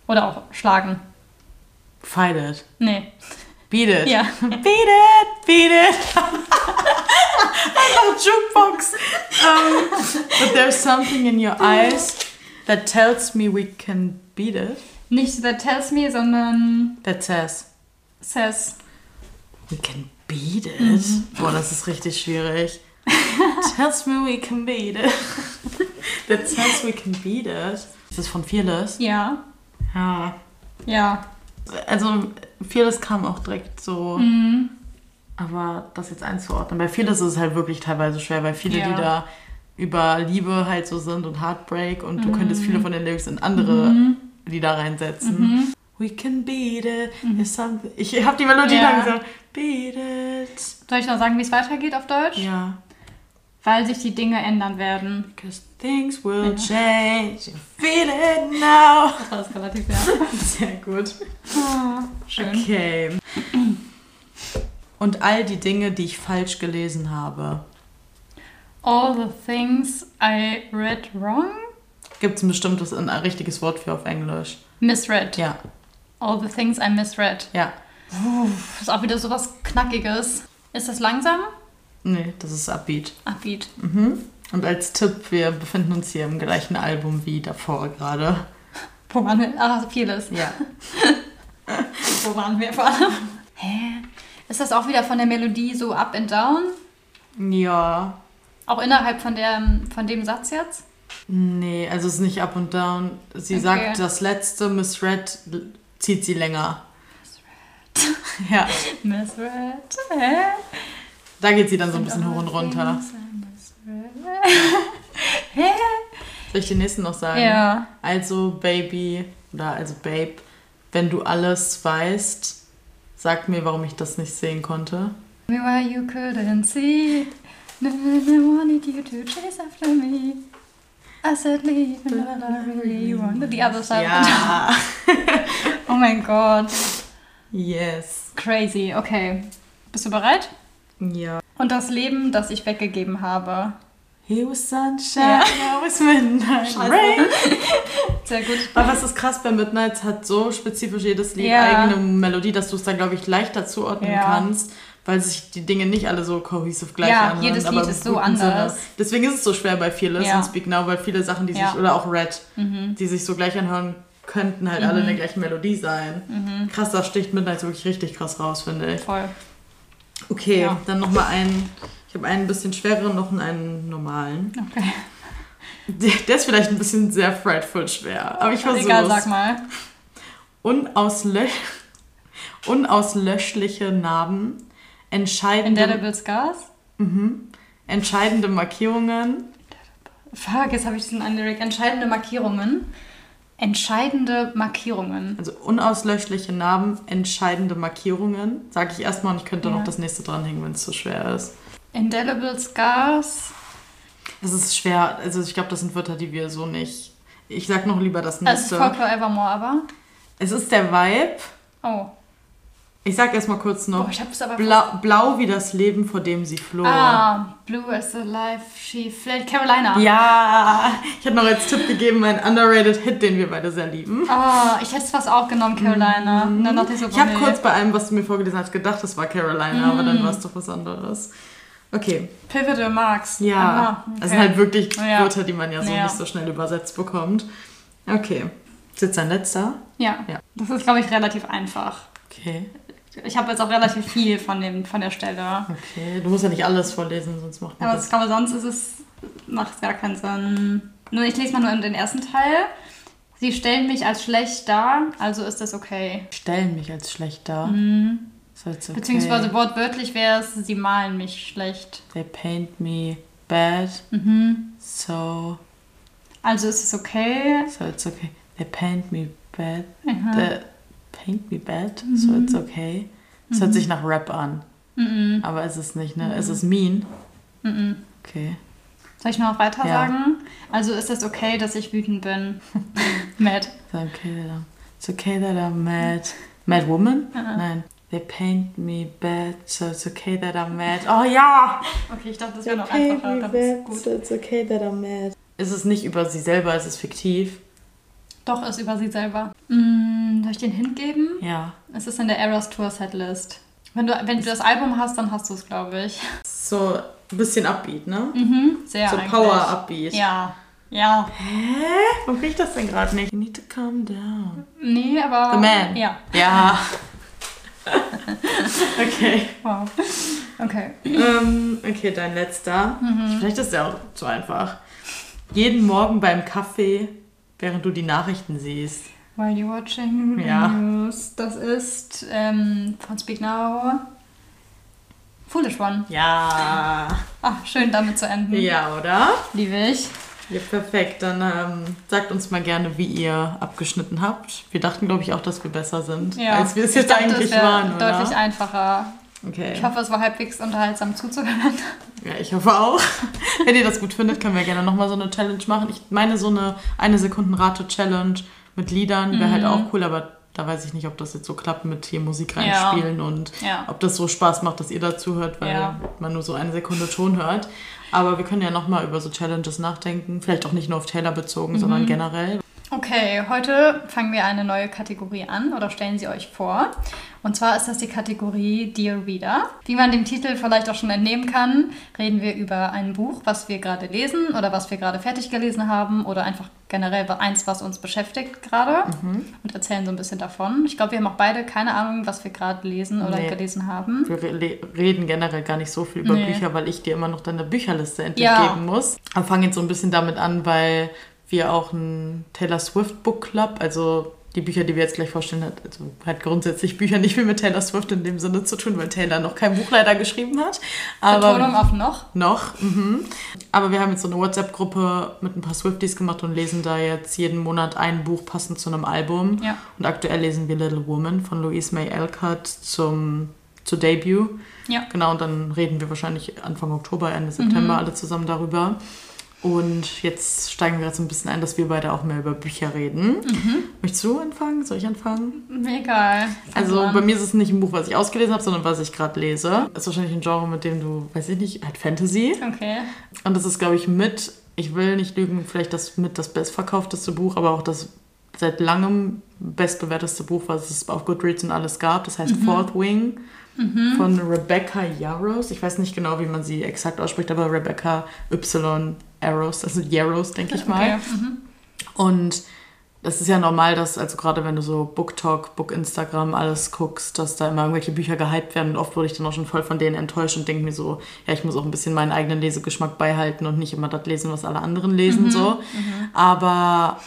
Oder auch schlagen. fight it. Nee. Beat it. Ja. Beat it, beat it. Einfach Jukebox. Um, but there's something in your eyes that tells me we can beat it. Nicht that tells me, sondern That says says. we can beat it. Mhm. Boah, das ist richtig schwierig. tells me we can beat it. that says we can beat it. Ist das von Fearless? Ja. Ja. Ja. Also Fearless kam auch direkt so. Mhm. Aber das jetzt einzuordnen, bei vieles ist es halt wirklich teilweise schwer, weil viele, Ja. die da über Liebe halt so sind und Heartbreak und du Mhm. könntest viele von den Lyrics in andere Mhm. Lieder reinsetzen. Mhm. We can beat it. Something ich habe die Melodie Ja. dann gesagt. Beat it. Soll ich noch sagen, wie es weitergeht auf Deutsch? Ja. Weil sich die Dinge ändern werden. Because things will change. You feel it now. Das war das relativ, ja. Sehr gut. Schön. Okay. Und all die Dinge, die ich falsch gelesen habe. All the things I read wrong? Gibt es ein bestimmtes, ein richtiges Wort für auf Englisch? Misread. Ja. All the things I misread. Ja. Das ist auch wieder so was Knackiges. Ist das langsam? Nee, das ist Upbeat. Upbeat. Mhm. Und als Tipp, wir befinden uns hier im gleichen Album wie davor gerade. Wo waren wir? Ah, vieles. Ja. Wo waren wir vor allem? Hä? Ist das auch wieder von der Melodie so up and down? Ja. Auch innerhalb von, der, von dem Satz jetzt? Nee, also es ist nicht up und down. Sie Okay. sagt, das letzte Miss Red zieht sie länger. Ja, Misread. Hä? da geht sie dann so ein bisschen hoch und runter. Hä? Soll ich den nächsten noch sagen? Ja. Also, Baby, oder also Babe, wenn du alles weißt, sag mir, warum ich das nicht sehen konnte. Me why you couldn't see. No, no, wanted you to chase after me. I said leave, but I really wanted the other side. Ja. Oh mein Gott. yes. Crazy. Okay. Bist du bereit? Ja. Und das Leben, das ich weggegeben habe. He was sunshine, I was midnight rain. Sehr gut. Aber was ist krass bei Midnights hat so spezifisch jedes Lied Ja. eigene Melodie, dass du es da, glaube ich, leichter zuordnen Ja. kannst, weil sich die Dinge nicht alle so cohesive gleich Ja, anhören. jedes aber Lied ist so guten Sinne. anders. Deswegen ist es so schwer bei Fearless Ja. und Speak Now, weil viele Sachen, die Ja. sich, oder auch Red, Mhm. die sich so gleich anhören, könnten halt alle in der gleichen Melodie sein. Krass, da sticht Midnights wirklich richtig krass raus, finde ich. Voll. Okay, Ja. dann nochmal einen, ich habe einen bisschen schwereren, noch einen normalen. Okay. Der, der ist vielleicht ein bisschen sehr frightful schwer, aber ich versuche Egal, sag mal. Unauslö unauslöschliche Narben, entscheidende, Indelible Scars? mhm, entscheidende Markierungen, Fuck, jetzt habe ich diesen einen Lyric. Entscheidende Markierungen. Entscheidende Markierungen. also unauslöschliche Narben, entscheidende Markierungen. Sage ich erstmal und ich könnte Ja. noch das nächste dranhängen, wenn es zu schwer ist. Indelible Scars. Es ist schwer, also ich glaube, das sind Wörter, die wir so nicht. Ich sag noch lieber das Also es ist nächste. Folklore Evermore, aber. Es ist der Vibe. Oh. Ich sag erstmal kurz noch. Boah, ich habe es aber. Blau, blau wie das Leben, vor dem sie floh. Ah, Blue as a Life, She Fled. Carolina. Ja, ich hätte noch als Tipp gegeben, einen underrated Hit, den wir beide sehr lieben. Ah, ich hätte es fast auch genommen, Carolina. Und dann dachte ich so, Ich habe kurz bei allem, was du mir vorgelesen hast, gedacht, das war Carolina, aber dann war es doch was anderes. Okay, Pivotal Marks. ja. Aha, Das sind halt wirklich Ja. Wörter, die man ja so Ja. nicht so schnell übersetzt bekommt. Okay, ist jetzt dein letzter? Ja. Ja. Das ist, glaube ich, relativ einfach. Okay, Ich habe jetzt auch relativ viel von, dem, von der Stelle. okay. Du musst ja nicht alles vorlesen, sonst macht man Aber das. ich glaube, sonst ist es, macht es gar keinen Sinn. Nur, ich lese mal nur in den ersten Teil. Sie stellen mich als schlecht dar, also ist das okay. Stellen mich als schlecht dar. Mhm. So it's okay. Beziehungsweise wortwörtlich wäre es, sie malen mich schlecht. They paint me bad, Mhm. so, Also ist es okay. so it's okay. They paint me bad. Mhm. They paint me bad, so Mhm. it's okay. Es hört sich nach Rap an. Aber ist es nicht, ne? Ist es mean? Okay. Soll ich noch weiter Ja. sagen? Also ist es okay, dass ich wütend bin? Mad. It's okay that I'm, it's okay that I'm mad. Mad woman? Nein. They paint me bad, so it's okay that I'm mad. Oh ja! Okay, ich dachte, das wäre noch einfacher. Das ist gut. so it's okay that I'm mad. Ist es nicht über sie selber, ist es fiktiv? Doch, ist über sie selber. Mm, soll ich den Hint geben? Ja. Es ist in der Eras Tour Setlist. Wenn du, wenn du das Album hast, dann hast du es, glaube ich. So ein bisschen Upbeat, ne? Mhm, sehr so eigentlich. Power Upbeat. Ja, ja. Hä? Warum krieg ich das denn gerade nicht? You need to calm down. Nee, aber... The Man. Ja. Ja. okay. Wow. Okay. Ähm, okay, dein letzter. Vielleicht ist der auch zu einfach. Jeden Morgen beim Kaffee, während du die Nachrichten siehst. While you watching Ja. news. Das ist ähm, von Speak Now. Foolish One. Ja. Ah, schön damit zu enden. Ja, oder? Liebe ich. Ja, perfekt. Dann ähm, sagt uns mal gerne, wie ihr abgeschnitten habt. Wir dachten, glaube ich, auch, dass wir besser sind, Ja. als wir es jetzt dachte, eigentlich es waren, oder? deutlich einfacher. Okay. Ich hoffe, es war halbwegs unterhaltsam zuzuhören. Ja, ich hoffe auch. Wenn ihr das gut findet, können wir gerne nochmal so eine Challenge machen. Ich meine, so eine eine Sekunden Rate-Challenge mit Liedern wäre halt auch cool, aber da weiß ich nicht, ob das jetzt so klappt mit hier Musik Ja. reinspielen und Ja. ob das so Spaß macht, dass ihr dazu hört, weil Ja. man nur so eine Sekunde Ton hört. Aber wir können ja nochmal über so Challenges nachdenken. Vielleicht auch nicht nur auf Taylor bezogen, Mhm. sondern generell. Okay, heute fangen wir eine neue Kategorie an oder stellen sie euch vor. Und zwar ist das die Kategorie Dear Reader. Wie man dem Titel vielleicht auch schon entnehmen kann, reden wir über ein Buch, was wir gerade lesen oder was wir gerade fertig gelesen haben oder einfach generell eins, was uns beschäftigt gerade und erzählen so ein bisschen davon. Ich glaube, wir haben auch beide keine Ahnung, was wir gerade lesen oder Nee. gelesen haben. Wir re reden generell gar nicht so viel über Nee. Bücher, weil ich dir immer noch deine Bücherliste endlich Ja. muss. Wir fangen jetzt so ein bisschen damit an, weil wir auch einen Taylor Swift Book Club, also die Bücher, die wir jetzt gleich vorstellen, hat, also hat grundsätzlich Bücher nicht viel mit Taylor Swift in dem Sinne zu tun, weil Taylor noch kein Buch leider geschrieben hat. Betonung auf noch. Noch. Mhm. Aber wir haben jetzt so eine WhatsApp-Gruppe mit ein paar Swifties gemacht und lesen da jetzt jeden Monat ein Buch passend zu einem Album. Ja. Und aktuell lesen wir Little Woman von Louise May Alcott zum, zu Debut. Ja. Genau, und dann reden wir wahrscheinlich Anfang Oktober, Ende September alle zusammen darüber. Und jetzt steigen wir jetzt so ein bisschen ein, dass wir beide auch mehr über Bücher reden. Möchtest du anfangen? Soll ich anfangen? Egal. Also Fang bei an. mir ist es nicht ein Buch, was ich ausgelesen habe, sondern was ich gerade lese. Ist wahrscheinlich ein Genre, mit dem du, weiß ich nicht, halt Fantasy. Okay. Und das ist, glaube ich, mit, ich will nicht lügen, vielleicht das mit das bestverkaufteste Buch, aber auch das seit langem bestbewerteste Buch, was es auf Goodreads und alles gab. Das heißt Fourth Wing von Rebecca Yarros. Ich weiß nicht genau, wie man sie exakt ausspricht, aber Rebecca Y Arrows, also Yarrows, denke ich mal. Okay. Mhm. Und das ist ja normal, dass, also gerade wenn du so BookTalk, Book Instagram, alles guckst, dass da immer irgendwelche Bücher gehypt werden. Und oft wurde ich dann auch schon voll von denen enttäuscht und denke mir so, ja, ich muss auch ein bisschen meinen eigenen Lesegeschmack beihalten und nicht immer das lesen, was alle anderen lesen. so. Aber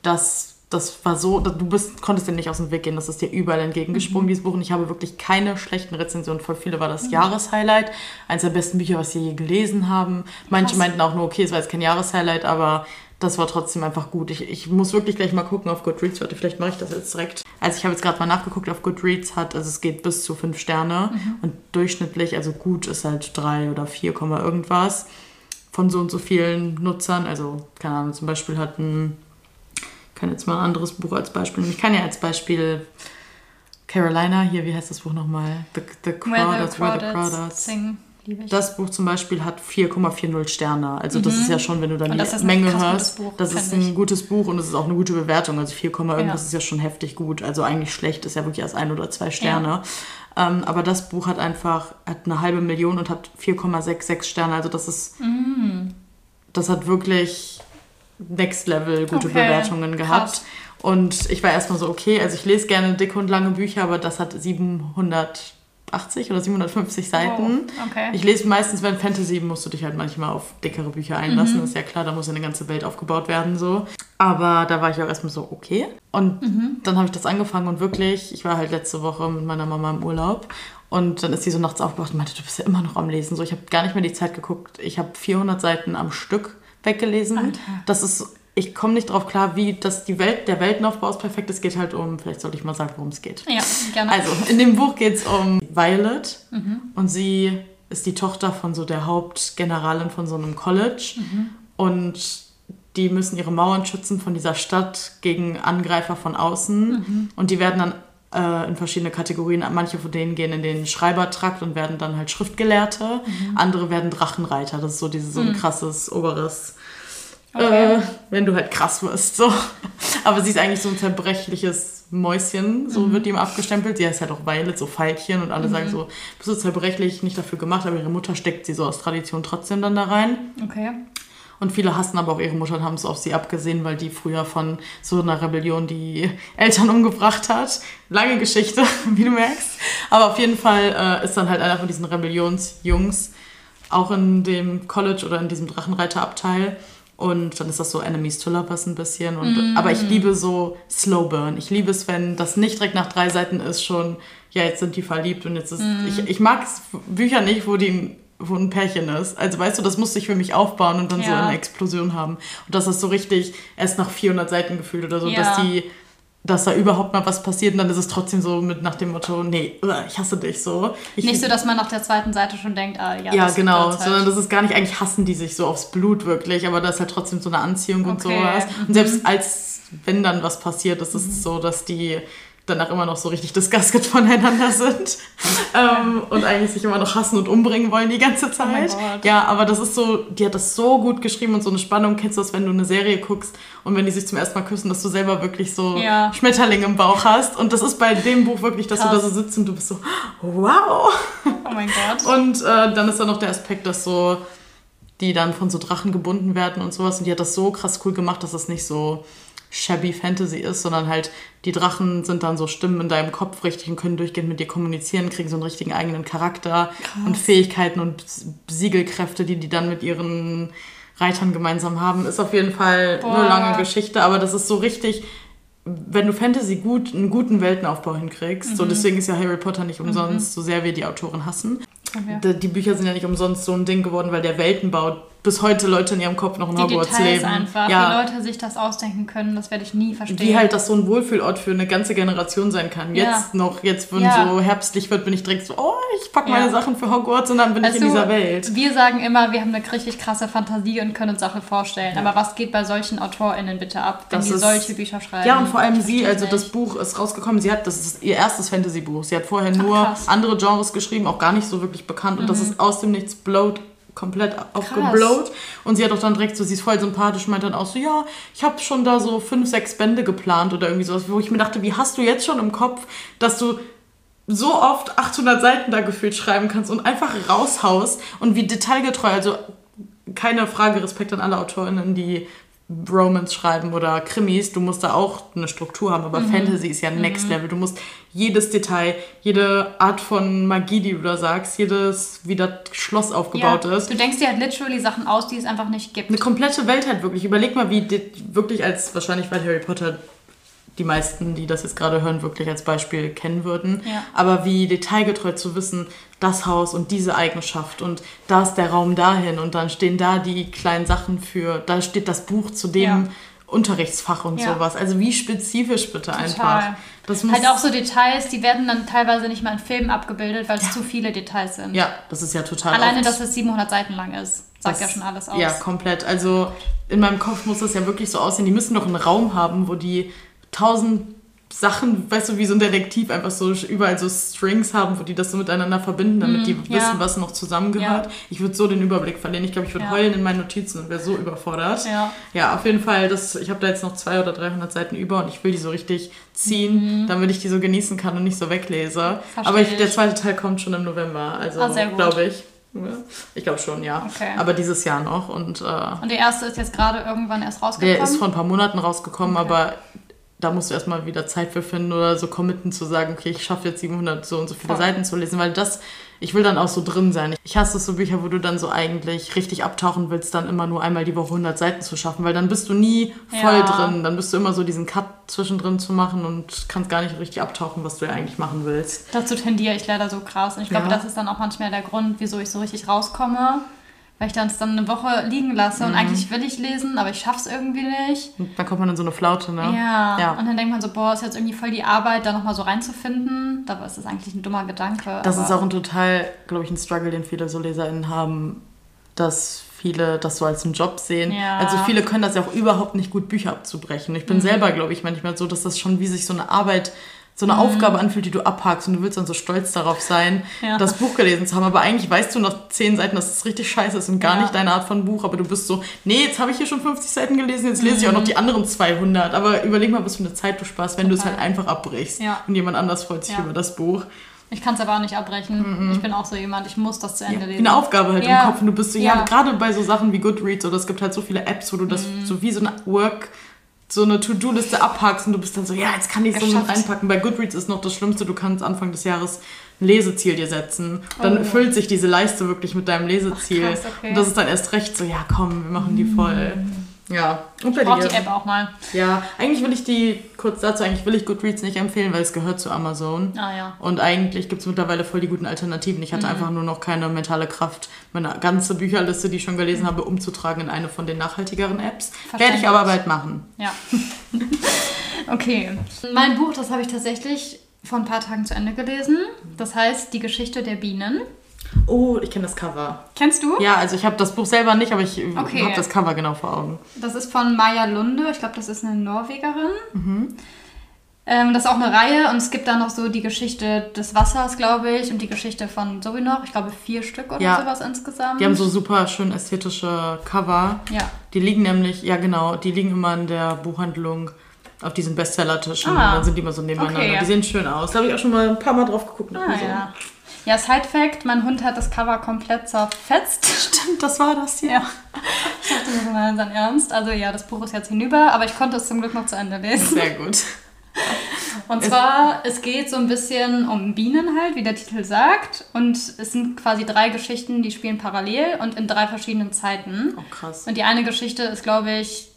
das, das war so, du bist, konntest dir nicht aus dem Weg gehen, das ist dir überall entgegengesprungen, dieses Buch. Und ich habe wirklich keine schlechten Rezensionen. Voll viele war das Jahreshighlight. Eines der besten Bücher, was wir je gelesen haben. Manche Krass. meinten auch nur, okay, es war jetzt kein Jahreshighlight, aber das war trotzdem einfach gut. Ich, ich muss wirklich gleich mal gucken auf Goodreads. Warte, vielleicht mache ich das jetzt direkt. Also ich habe jetzt gerade mal nachgeguckt, auf Goodreads hat, also es geht bis zu fünf Sterne. Und durchschnittlich, also gut ist halt drei oder vier Komma irgendwas von so und so vielen Nutzern. Also, keine Ahnung, zum Beispiel hat ein, ich kann jetzt mal ein anderes Buch als Beispiel nehmen. Ich kann ja als Beispiel Carolina, hier, wie heißt das Buch nochmal? The, the the Where the Crawdads. sing. Das Buch zum Beispiel hat 4,40 Sterne. Also das ist ja schon, wenn du dann Mhm. Die ist ein Menge hörst, Buch, das ist ein ich. gutes Buch und es ist auch eine gute Bewertung. Also 4, irgendwas Ja. ist ja schon heftig gut. Also eigentlich schlecht ist ja wirklich erst ein oder zwei Sterne. Ähm, aber das Buch hat einfach hat eine halbe Million und hat 4,66 Sterne. Also das ist, Mm. das hat wirklich Next Level gute Okay, Bewertungen gehabt. krass. Und ich war erstmal so, okay, also ich lese gerne dicke und lange Bücher, aber das hat 780 oder 750 Seiten. Oh, okay. Ich lese meistens, wenn Fantasy, musst du dich halt manchmal auf dickere Bücher einlassen. Mhm. Ist ja klar, da muss ja eine ganze Welt aufgebaut werden, so. Aber da war ich auch erstmal so, okay. Und Mhm. dann habe ich das angefangen und wirklich, ich war halt letzte Woche mit meiner Mama im Urlaub. Und dann ist sie so nachts aufgewacht und meinte, du bist ja immer noch am Lesen. So, ich habe gar nicht mehr die Zeit geguckt. Ich habe 400 Seiten am Stück weggelesen. Alter. Das ist ich komme nicht drauf klar, wie das die Welt, der Weltenaufbau ist perfekt. Es geht halt um, vielleicht sollte ich mal sagen, worum es geht. Ja, gerne. Also, in dem Buch geht es um Violet mhm. und sie ist die Tochter von so der Hauptgeneralin von so einem College mhm. und die müssen ihre Mauern schützen von dieser Stadt gegen Angreifer von außen mhm. und die werden dann äh, in verschiedene Kategorien. Manche von denen gehen in den Schreibertrakt und werden dann halt Schriftgelehrte. Mhm. Andere werden Drachenreiter. Das ist so dieses so ein mhm. krasses oberes. Okay. Äh, wenn du halt krass wirst. So. Aber sie ist eigentlich so ein zerbrechliches Mäuschen, so mhm. wird ihm abgestempelt. Sie heißt halt auch Violet, so Veilchen und alle mhm. sagen so, bist du zerbrechlich, nicht dafür gemacht, aber ihre Mutter steckt sie so aus Tradition trotzdem dann da rein. Okay. Und viele hassen aber auch ihre Mutter und haben es auf sie abgesehen, weil die früher von so einer Rebellion die Eltern umgebracht hat. Lange Geschichte, wie du merkst. Aber auf jeden Fall äh, ist dann halt einer von diesen Rebellionsjungs auch in dem College oder in diesem Drachenreiterabteil. Und dann ist das so Enemies to Lovers ein bisschen. Und, mm. Aber ich liebe so Slow Burn. Ich liebe es, wenn das nicht direkt nach drei Seiten ist, schon, ja, jetzt sind die verliebt und jetzt ist. Mm. Ich, ich mag Bücher nicht, wo die wo ein Pärchen ist. Also weißt du, das musste ich für mich aufbauen und dann ja. so eine Explosion haben. Und das ist so richtig erst nach 400 Seiten gefühlt oder so, ja. dass die dass da überhaupt mal was passiert und dann ist es trotzdem so mit nach dem Motto, nee, ich hasse dich so. Ich, nicht so, dass man nach der zweiten Seite schon denkt, ah ja. Ja, genau, halt. sondern das ist gar nicht, eigentlich hassen die sich so aufs Blut wirklich, aber da ist halt trotzdem so eine Anziehung okay. und sowas. Und mhm. selbst als, wenn dann was passiert, ist es mhm. so, dass die danach immer noch so richtig disgusted voneinander sind ähm, und eigentlich sich immer noch hassen und umbringen wollen die ganze oh Zeit. Oh ja, aber das ist so, die hat das so gut geschrieben und so eine Spannung. Kennst du das, wenn du eine Serie guckst und wenn die sich zum ersten Mal küssen, dass du selber wirklich so ja. Schmetterlinge im Bauch hast? Und das ist bei dem Buch wirklich, dass Krass. du da so sitzt und du bist so, wow. Oh mein Gott. Und äh, dann ist da noch der Aspekt, dass so die dann von so Drachen gebunden werden und sowas. Und die hat das so krass cool gemacht, dass das nicht so shabby Fantasy ist, sondern halt die Drachen sind dann so Stimmen in deinem Kopf richtig und können durchgehend mit dir kommunizieren, kriegen so einen richtigen eigenen Charakter Krass. und Fähigkeiten und Siegelkräfte, die die dann mit ihren Reitern gemeinsam haben. Ist auf jeden Fall Boah. eine lange Geschichte, aber das ist so richtig wenn du Fantasy gut, einen guten Weltenaufbau hinkriegst, mhm. so deswegen ist ja Harry Potter nicht umsonst, mhm. so sehr wir die Autoren hassen. Okay. Die Bücher sind ja nicht umsonst so ein Ding geworden, weil der Weltenbau bis heute Leute in ihrem Kopf noch in die Hogwarts Details leben. einfach, ja. wie Leute sich das ausdenken können, das werde ich nie verstehen. Wie halt das so ein Wohlfühlort für eine ganze Generation sein kann. Ja. Jetzt noch, jetzt wenn ja. so herbstlich wird, bin ich direkt so, oh, ich packe meine Sachen für Hogwarts und dann bin also, ich in dieser Welt. Wir sagen immer, wir haben eine richtig krasse Fantasie und können uns Sachen vorstellen. Aber was geht bei solchen AutorInnen bitte ab, wenn das die ist, solche Bücher schreiben? Ja, und vor allem sie, also nicht. das Buch ist rausgekommen, sie hat, das ist ihr erstes Fantasy-Buch. Sie hat vorher nur Ach, andere Genres geschrieben, auch gar nicht so wirklich bekannt. Mhm. Und das mhm. ist aus dem Nichts blowt komplett aufgeblowt. Und sie hat auch dann direkt so, sie ist voll sympathisch, meint dann auch so, ja, ich habe schon da so fünf, sechs Bände geplant oder irgendwie sowas, wo ich mir dachte, wie hast du jetzt schon im Kopf, dass du so oft 800 Seiten da gefühlt schreiben kannst und einfach raushaust und wie detailgetreu, also keine Frage, Respekt an alle Autorinnen, die Romans schreiben oder Krimis, du musst da auch eine Struktur haben, aber mhm. Fantasy ist ja Next mhm. Level. Du musst jedes Detail, jede Art von Magie, die du da sagst, jedes, wie das Schloss aufgebaut ja. ist. Du denkst dir halt literally Sachen aus, die es einfach nicht gibt. Eine komplette Welt halt wirklich. Überleg mal, wie wirklich als, wahrscheinlich weil Harry Potter die meisten, die das jetzt gerade hören, wirklich als Beispiel kennen würden. Ja. Aber wie detailgetreu zu wissen, das Haus und diese Eigenschaft und da ist der Raum dahin und dann stehen da die kleinen Sachen für, da steht das Buch zu dem ja. Unterrichtsfach und ja. sowas. Also wie spezifisch bitte Total. einfach. Das halt auch so Details, die werden dann teilweise nicht mal in Filmen abgebildet, weil es zu viele Details sind. Ja, das ist ja total Alleine, dass es 700 Seiten lang ist, sagt das, ja schon alles aus. Ja, komplett. Also in meinem Kopf muss das ja wirklich so aussehen. Die müssen doch einen Raum haben, wo die tausend Sachen, weißt du, wie so ein Detektiv einfach so überall so Strings haben, wo die das so miteinander verbinden, damit die mm, ja. wissen, was noch zusammengehört. Ja. Ich würde so den Überblick verlieren. Ich glaube, ich würde ja. heulen in meinen Notizen und wäre so überfordert. Ja, ja auf jeden Fall. Das, ich habe da jetzt noch 200 oder 300 Seiten über und ich will die so richtig ziehen, mhm. damit ich die so genießen kann und nicht so weglese. Verstehe Aber ich, der zweite Teil kommt schon im November, also ah, glaube ich. Ich glaube schon, ja. Okay. Aber dieses Jahr noch. Und, äh, und der erste ist jetzt gerade irgendwann erst rausgekommen? Der ist vor ein paar Monaten rausgekommen, okay. aber da musst du erstmal wieder Zeit für finden oder so committen zu sagen, okay, ich schaffe jetzt 700 so und so viele Voll. Seiten zu lesen, weil das, ich will dann auch so drin sein. Ich hasse so Bücher, wo du dann so eigentlich richtig abtauchen willst, dann immer nur einmal die Woche 100 Seiten zu schaffen, weil dann bist du nie voll ja. drin. Dann bist du immer so diesen Cut zwischendrin zu machen und kannst gar nicht richtig abtauchen, was du ja eigentlich machen willst. Dazu tendiere ich leider so krass und ich glaube, ja. das ist dann auch manchmal der Grund, wieso ich so richtig rauskomme weil ich dann es dann eine Woche liegen lasse und eigentlich will ich lesen, aber ich schaffe es irgendwie nicht. Und dann kommt man in so eine Flaute, ne? Ja. Ja. Und dann denkt man so, boah, ist jetzt irgendwie voll die Arbeit, da nochmal so reinzufinden. Dabei ist das eigentlich ein dummer Gedanke. Das ist auch ein total, glaube ich, ein Struggle, den viele so LeserInnen haben, dass viele das so als einen Job sehen. Ja. Also viele können das ja auch überhaupt nicht gut, Bücher abzubrechen. Mhm. Ich bin selber, glaube ich, manchmal so, dass das schon wie sich so eine Arbeit, so eine Aufgabe anfühlt, die du abhakst und du willst dann so stolz darauf sein, Ja. das Buch gelesen zu haben. Aber eigentlich weißt du nach zehn Seiten, dass es richtig scheiße ist und gar Ja. nicht deine Art von Buch. Aber du bist so, nee, jetzt habe ich hier schon 50 Seiten gelesen, jetzt lese ich auch Mhm. noch die anderen 200. Aber überleg mal, was für eine Zeit du sparst, wenn du es halt einfach abbrichst. Ja. Und jemand anders freut sich über das Buch. Ich kann es aber auch nicht abbrechen. Ich bin auch so jemand, ich muss das zu Ende Ja, lesen. eine Aufgabe halt Ja. im Kopf. Und du bist so, ja, Ja. gerade bei so Sachen wie Goodreads oder es gibt halt so viele Apps, wo du das Mhm. so wie so eine Work, so eine To-Do-Liste abhakst und du bist dann so, ja, jetzt kann ich es so mit Geschafft. einpacken. Bei Goodreads ist noch das Schlimmste, du kannst Anfang des Jahres ein Leseziel dir setzen. Dann Oh. füllt sich diese Leiste wirklich mit deinem Leseziel. Ach, krass, okay. Und das ist dann erst recht so, ja, komm, wir machen die voll. Ja, und bei Ich brauche dir? die App auch mal. Ja, eigentlich will ich die, kurz dazu, eigentlich will ich Goodreads nicht empfehlen, weil es gehört zu Amazon. Ah ja. Und eigentlich gibt es mittlerweile voll die guten Alternativen. Ich hatte einfach nur noch keine mentale Kraft, meine ganze Bücherliste, die ich schon gelesen habe, umzutragen in eine von den nachhaltigeren Apps. Werde ich aber bald machen. Ja. okay. Mein Buch, das habe ich tatsächlich vor ein paar Tagen zu Ende gelesen. Das heißt Die Geschichte der Bienen. Oh, ich kenne das Cover. Kennst du? Ja, also ich habe das Buch selber nicht, aber ich Okay. habe das Cover genau vor Augen. Das ist von Maja Lunde. Ich glaube, das ist eine Norwegerin. Ähm, das ist auch eine Reihe und es gibt da noch so die Geschichte des Wassers, glaube ich, und die Geschichte von noch. Ich glaube, vier Stück oder Ja. sowas insgesamt. Die haben so super schön ästhetische Cover. Ja. Die liegen nämlich, ja genau, die liegen immer in der Buchhandlung auf diesen Bestsellertischen. Ah. Dann sind die immer so nebeneinander. Okay. Die sehen schön aus. Da habe ich auch schon mal ein paar Mal drauf geguckt. Ah, so, ja. Ja, Side Fact: Mein Hund hat das Cover komplett zerfetzt. Stimmt, das war das hier. Ja. Ich dachte mir so, nein, sein Ernst. Also ja, das Buch ist jetzt hinüber, aber ich konnte es zum Glück noch zu Ende lesen. Sehr gut. Und zwar, es geht so ein bisschen um Bienen halt, wie der Titel sagt. Und es sind quasi drei Geschichten, die spielen parallel und in drei verschiedenen Zeiten. Oh, krass. Und die eine Geschichte ist, glaube ich,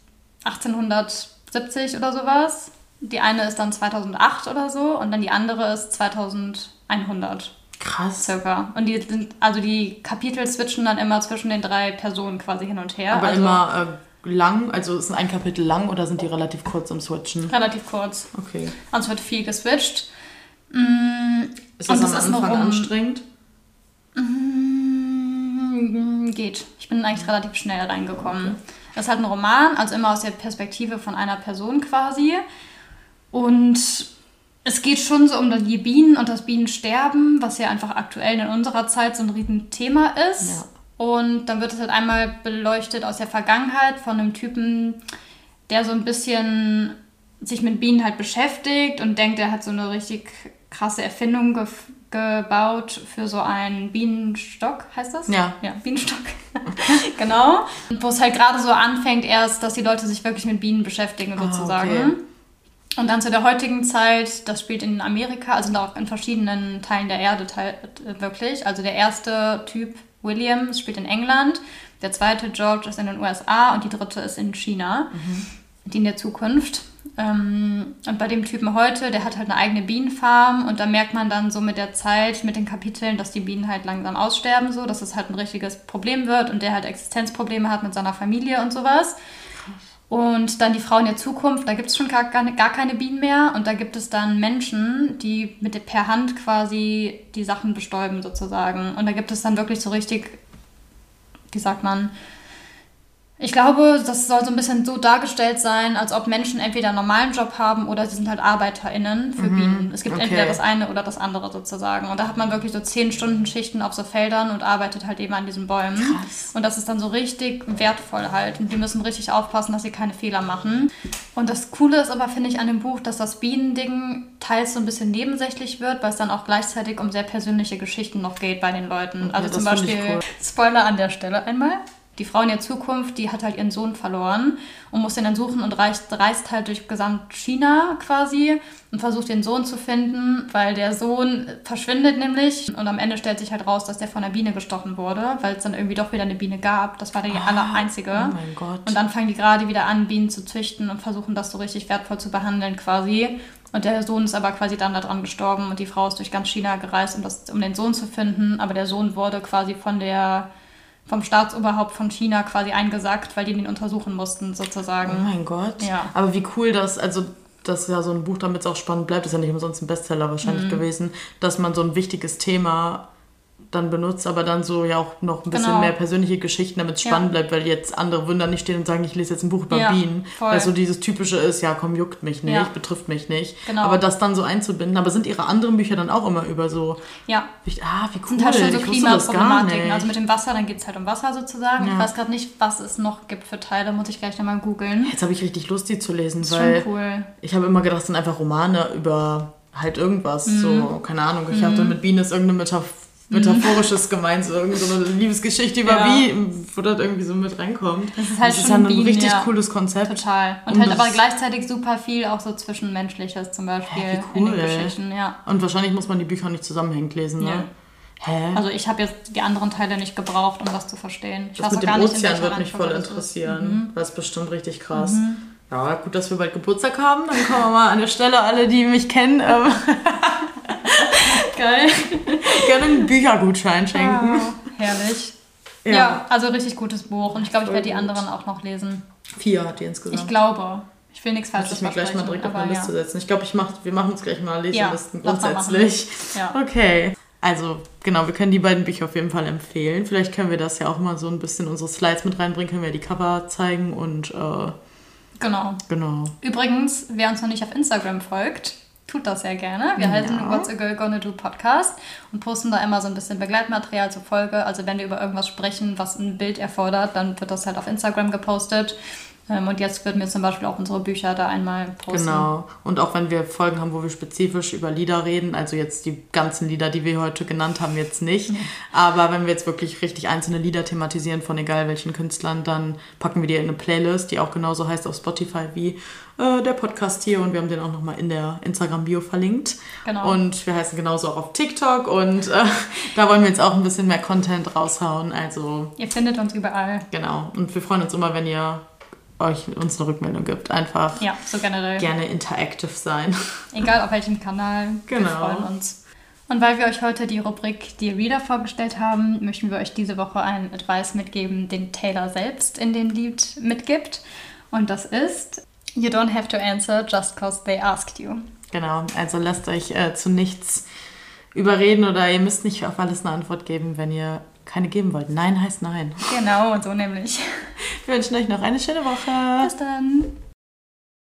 1870 oder sowas. Die eine ist dann 2008 oder so und dann die andere ist 2100 Krass. circa. Und die sind, also die Kapitel switchen dann immer zwischen den drei Personen quasi hin und her. Aber also immer äh, lang, also ist ein Kapitel lang oder sind die relativ kurz am Switchen? relativ kurz. Okay. Es wird viel geswitcht. Mm, Ist das Und am das Anfang um- anstrengend? Mm, Geht. Ich bin eigentlich relativ schnell reingekommen. Das ist halt ein Roman, also immer aus der Perspektive von einer Person quasi. Und es geht schon so um die Bienen und das Bienensterben, was ja einfach aktuell in unserer Zeit so ein Riesenthema ist. Ja. Und dann wird es halt einmal beleuchtet aus der Vergangenheit von einem Typen, der so ein bisschen sich mit Bienen halt beschäftigt und denkt, er hat so eine richtig krasse Erfindung ge gebaut für so einen Bienenstock, heißt das? Ja. Ja, Bienenstock. genau. Wo es halt gerade so anfängt erst, dass die Leute sich wirklich mit Bienen beschäftigen Ah, sozusagen. okay. Und dann zu der heutigen Zeit, das spielt in Amerika, also auch in verschiedenen Teilen der Erde äh, wirklich. Also der erste Typ, William, spielt in England, der zweite, George, ist in den USA und die dritte ist in China, die in der Zukunft. Ähm, und bei dem Typen heute, der hat halt eine eigene Bienenfarm und da merkt man dann so mit der Zeit, mit den Kapiteln, dass die Bienen halt langsam aussterben, so, dass es halt ein richtiges Problem wird und der halt Existenzprobleme hat mit seiner Familie und sowas. Und dann die Frau in der Zukunft, da gibt es schon gar, gar, keine Bienen mehr. Und da gibt es dann Menschen, die mit per Hand quasi die Sachen bestäuben sozusagen. Und da gibt es dann wirklich so richtig, wie sagt man, ich glaube, das soll so ein bisschen so dargestellt sein, als ob Menschen entweder einen normalen Job haben oder sie sind halt ArbeiterInnen für Bienen. Es gibt okay. entweder das eine oder das andere sozusagen. Und da hat man wirklich so 10 Stunden Schichten auf so Feldern und arbeitet halt eben an diesen Bäumen. Krass. Und das ist dann so richtig wertvoll halt. Und die müssen richtig aufpassen, dass sie keine Fehler machen. Und das Coole ist aber, finde ich, an dem Buch, dass das Bienending teils so ein bisschen nebensächlich wird, weil es dann auch gleichzeitig um sehr persönliche Geschichten noch geht bei den Leuten. also zum Beispiel, cool. Spoiler an der Stelle einmal. Die Frau in der Zukunft, die hat halt ihren Sohn verloren und muss den dann suchen und reist, reist halt durch gesamt China quasi und versucht den Sohn zu finden, weil der Sohn verschwindet nämlich und am Ende stellt sich halt raus, dass der von einer Biene gestochen wurde, weil es dann irgendwie doch wieder eine Biene gab. Das war die aller einzige. Oh mein Gott. Und dann fangen die gerade wieder an, Bienen zu züchten und versuchen das so richtig wertvoll zu behandeln quasi. Und der Sohn ist aber quasi dann daran gestorben und die Frau ist durch ganz China gereist, um, das, um den Sohn zu finden. Aber der Sohn wurde quasi von der vom Staatsoberhaupt von China quasi eingesackt, weil die den untersuchen mussten, sozusagen. Oh mein Gott. Ja. Aber wie cool das, also das ist ja so ein Buch, damit es auch spannend bleibt, ist ja nicht umsonst ein Bestseller wahrscheinlich Mhm. gewesen, dass man so ein wichtiges Thema dann benutzt, aber dann so ja auch noch ein bisschen Genau. mehr persönliche Geschichten, damit es Ja. spannend bleibt, weil jetzt andere würden da nicht stehen und sagen, ich lese jetzt ein Buch über Ja, Bienen. voll. Weil so dieses typische ist, ja komm, juckt mich nicht, Ja. betrifft mich nicht. Genau. Aber das dann so einzubinden, aber sind ihre anderen Bücher dann auch immer über so, Ja. ich- ah, wie cool, sind halt schon so Klimaproblematiken. Also mit dem Wasser, dann geht es halt um Wasser sozusagen. Ja. Ich weiß gerade nicht, was es noch gibt für Teile, muss ich gleich nochmal googeln. Jetzt habe ich richtig Lust, die zu lesen, Ist weil schon cool. ich habe immer gedacht, es sind einfach Romane über halt irgendwas. Mhm. So, keine Ahnung. Ich hatte mit Bienen ist irgendeine Metaph metaphorisches gemeint, so irgendeine Liebesgeschichte über Ja. Bienen, wo das irgendwie so mit reinkommt. Das ist halt das ist schon ja ein Bienen, richtig ja. cooles Konzept. Total. Und, Und halt aber gleichzeitig super viel auch so Zwischenmenschliches zum Beispiel Hä, wie in den cool. Geschichten, ja. Und wahrscheinlich muss man die Bücher nicht zusammenhängend lesen, ne? Ja. Hä? Also ich habe jetzt die anderen Teile nicht gebraucht, um das zu verstehen. Ich das weiß mit dem gar nicht, in Ozean wird mich voll ist. interessieren. Das ist bestimmt richtig krass. Ja, gut, dass wir bald Geburtstag haben. Dann kommen wir mal an der Stelle, alle, die mich kennen, ähm, Geil. gerne einen Büchergutschein schenken. Ah, herrlich. Ja. also richtig gutes Buch. Und ich glaube, ich werde die anderen auch noch lesen. Vier hat die insgesamt. Ich glaube. Ich will nichts Muss Falsches ich mir gleich mal versprechen, direkt auf meine Liste ja. setzen. Ich glaube, ich mach, wir machen uns gleich mal Leselisten Ja, grundsätzlich. Ja. Okay. Also, genau, wir können die beiden Bücher auf jeden Fall empfehlen. Vielleicht können wir das ja auch mal so ein bisschen in unsere Slides mit reinbringen, können wir die Cover zeigen und äh, Genau. genau. Übrigens, wer uns noch nicht auf Instagram folgt, tut das sehr gerne. Wir Ja. heißen What's a Girl Gonna Do Podcast und posten da immer so ein bisschen Begleitmaterial zur Folge. Also wenn wir über irgendwas sprechen, was ein Bild erfordert, dann wird das halt auf Instagram gepostet. Ähm, Und jetzt würden wir zum Beispiel auch unsere Bücher da einmal posten. Genau. Und auch wenn wir Folgen haben, wo wir spezifisch über Lieder reden, also jetzt die ganzen Lieder, die wir heute genannt haben, jetzt nicht. Aber wenn wir jetzt wirklich richtig einzelne Lieder thematisieren von egal welchen Künstlern, dann packen wir die in eine Playlist, die auch genauso heißt auf Spotify wie äh, der Podcast hier. Und wir haben den auch nochmal in der Instagram-Bio verlinkt. Genau. Und wir heißen genauso auch auf TikTok. Und äh, da wollen wir jetzt auch ein bisschen mehr Content raushauen. Also Ihr findet uns überall. genau. Und wir freuen uns immer, wenn ihr euch uns eine Rückmeldung gibt. Einfach Ja, so generell. gerne interactive sein. Egal auf welchem Kanal. Wir Genau. freuen uns. Und weil wir euch heute die Rubrik Die Reader vorgestellt haben, möchten wir euch diese Woche einen Advice mitgeben, den Taylor selbst in dem Lied mitgibt. Und das ist You don't have to answer just cause they asked you. Genau, also lasst euch äh, zu nichts überreden oder ihr müsst nicht auf alles eine Antwort geben, wenn ihr keine geben wollt. Nein heißt nein. Genau, und so nämlich. Wir wünschen euch noch eine schöne Woche. Bis dann.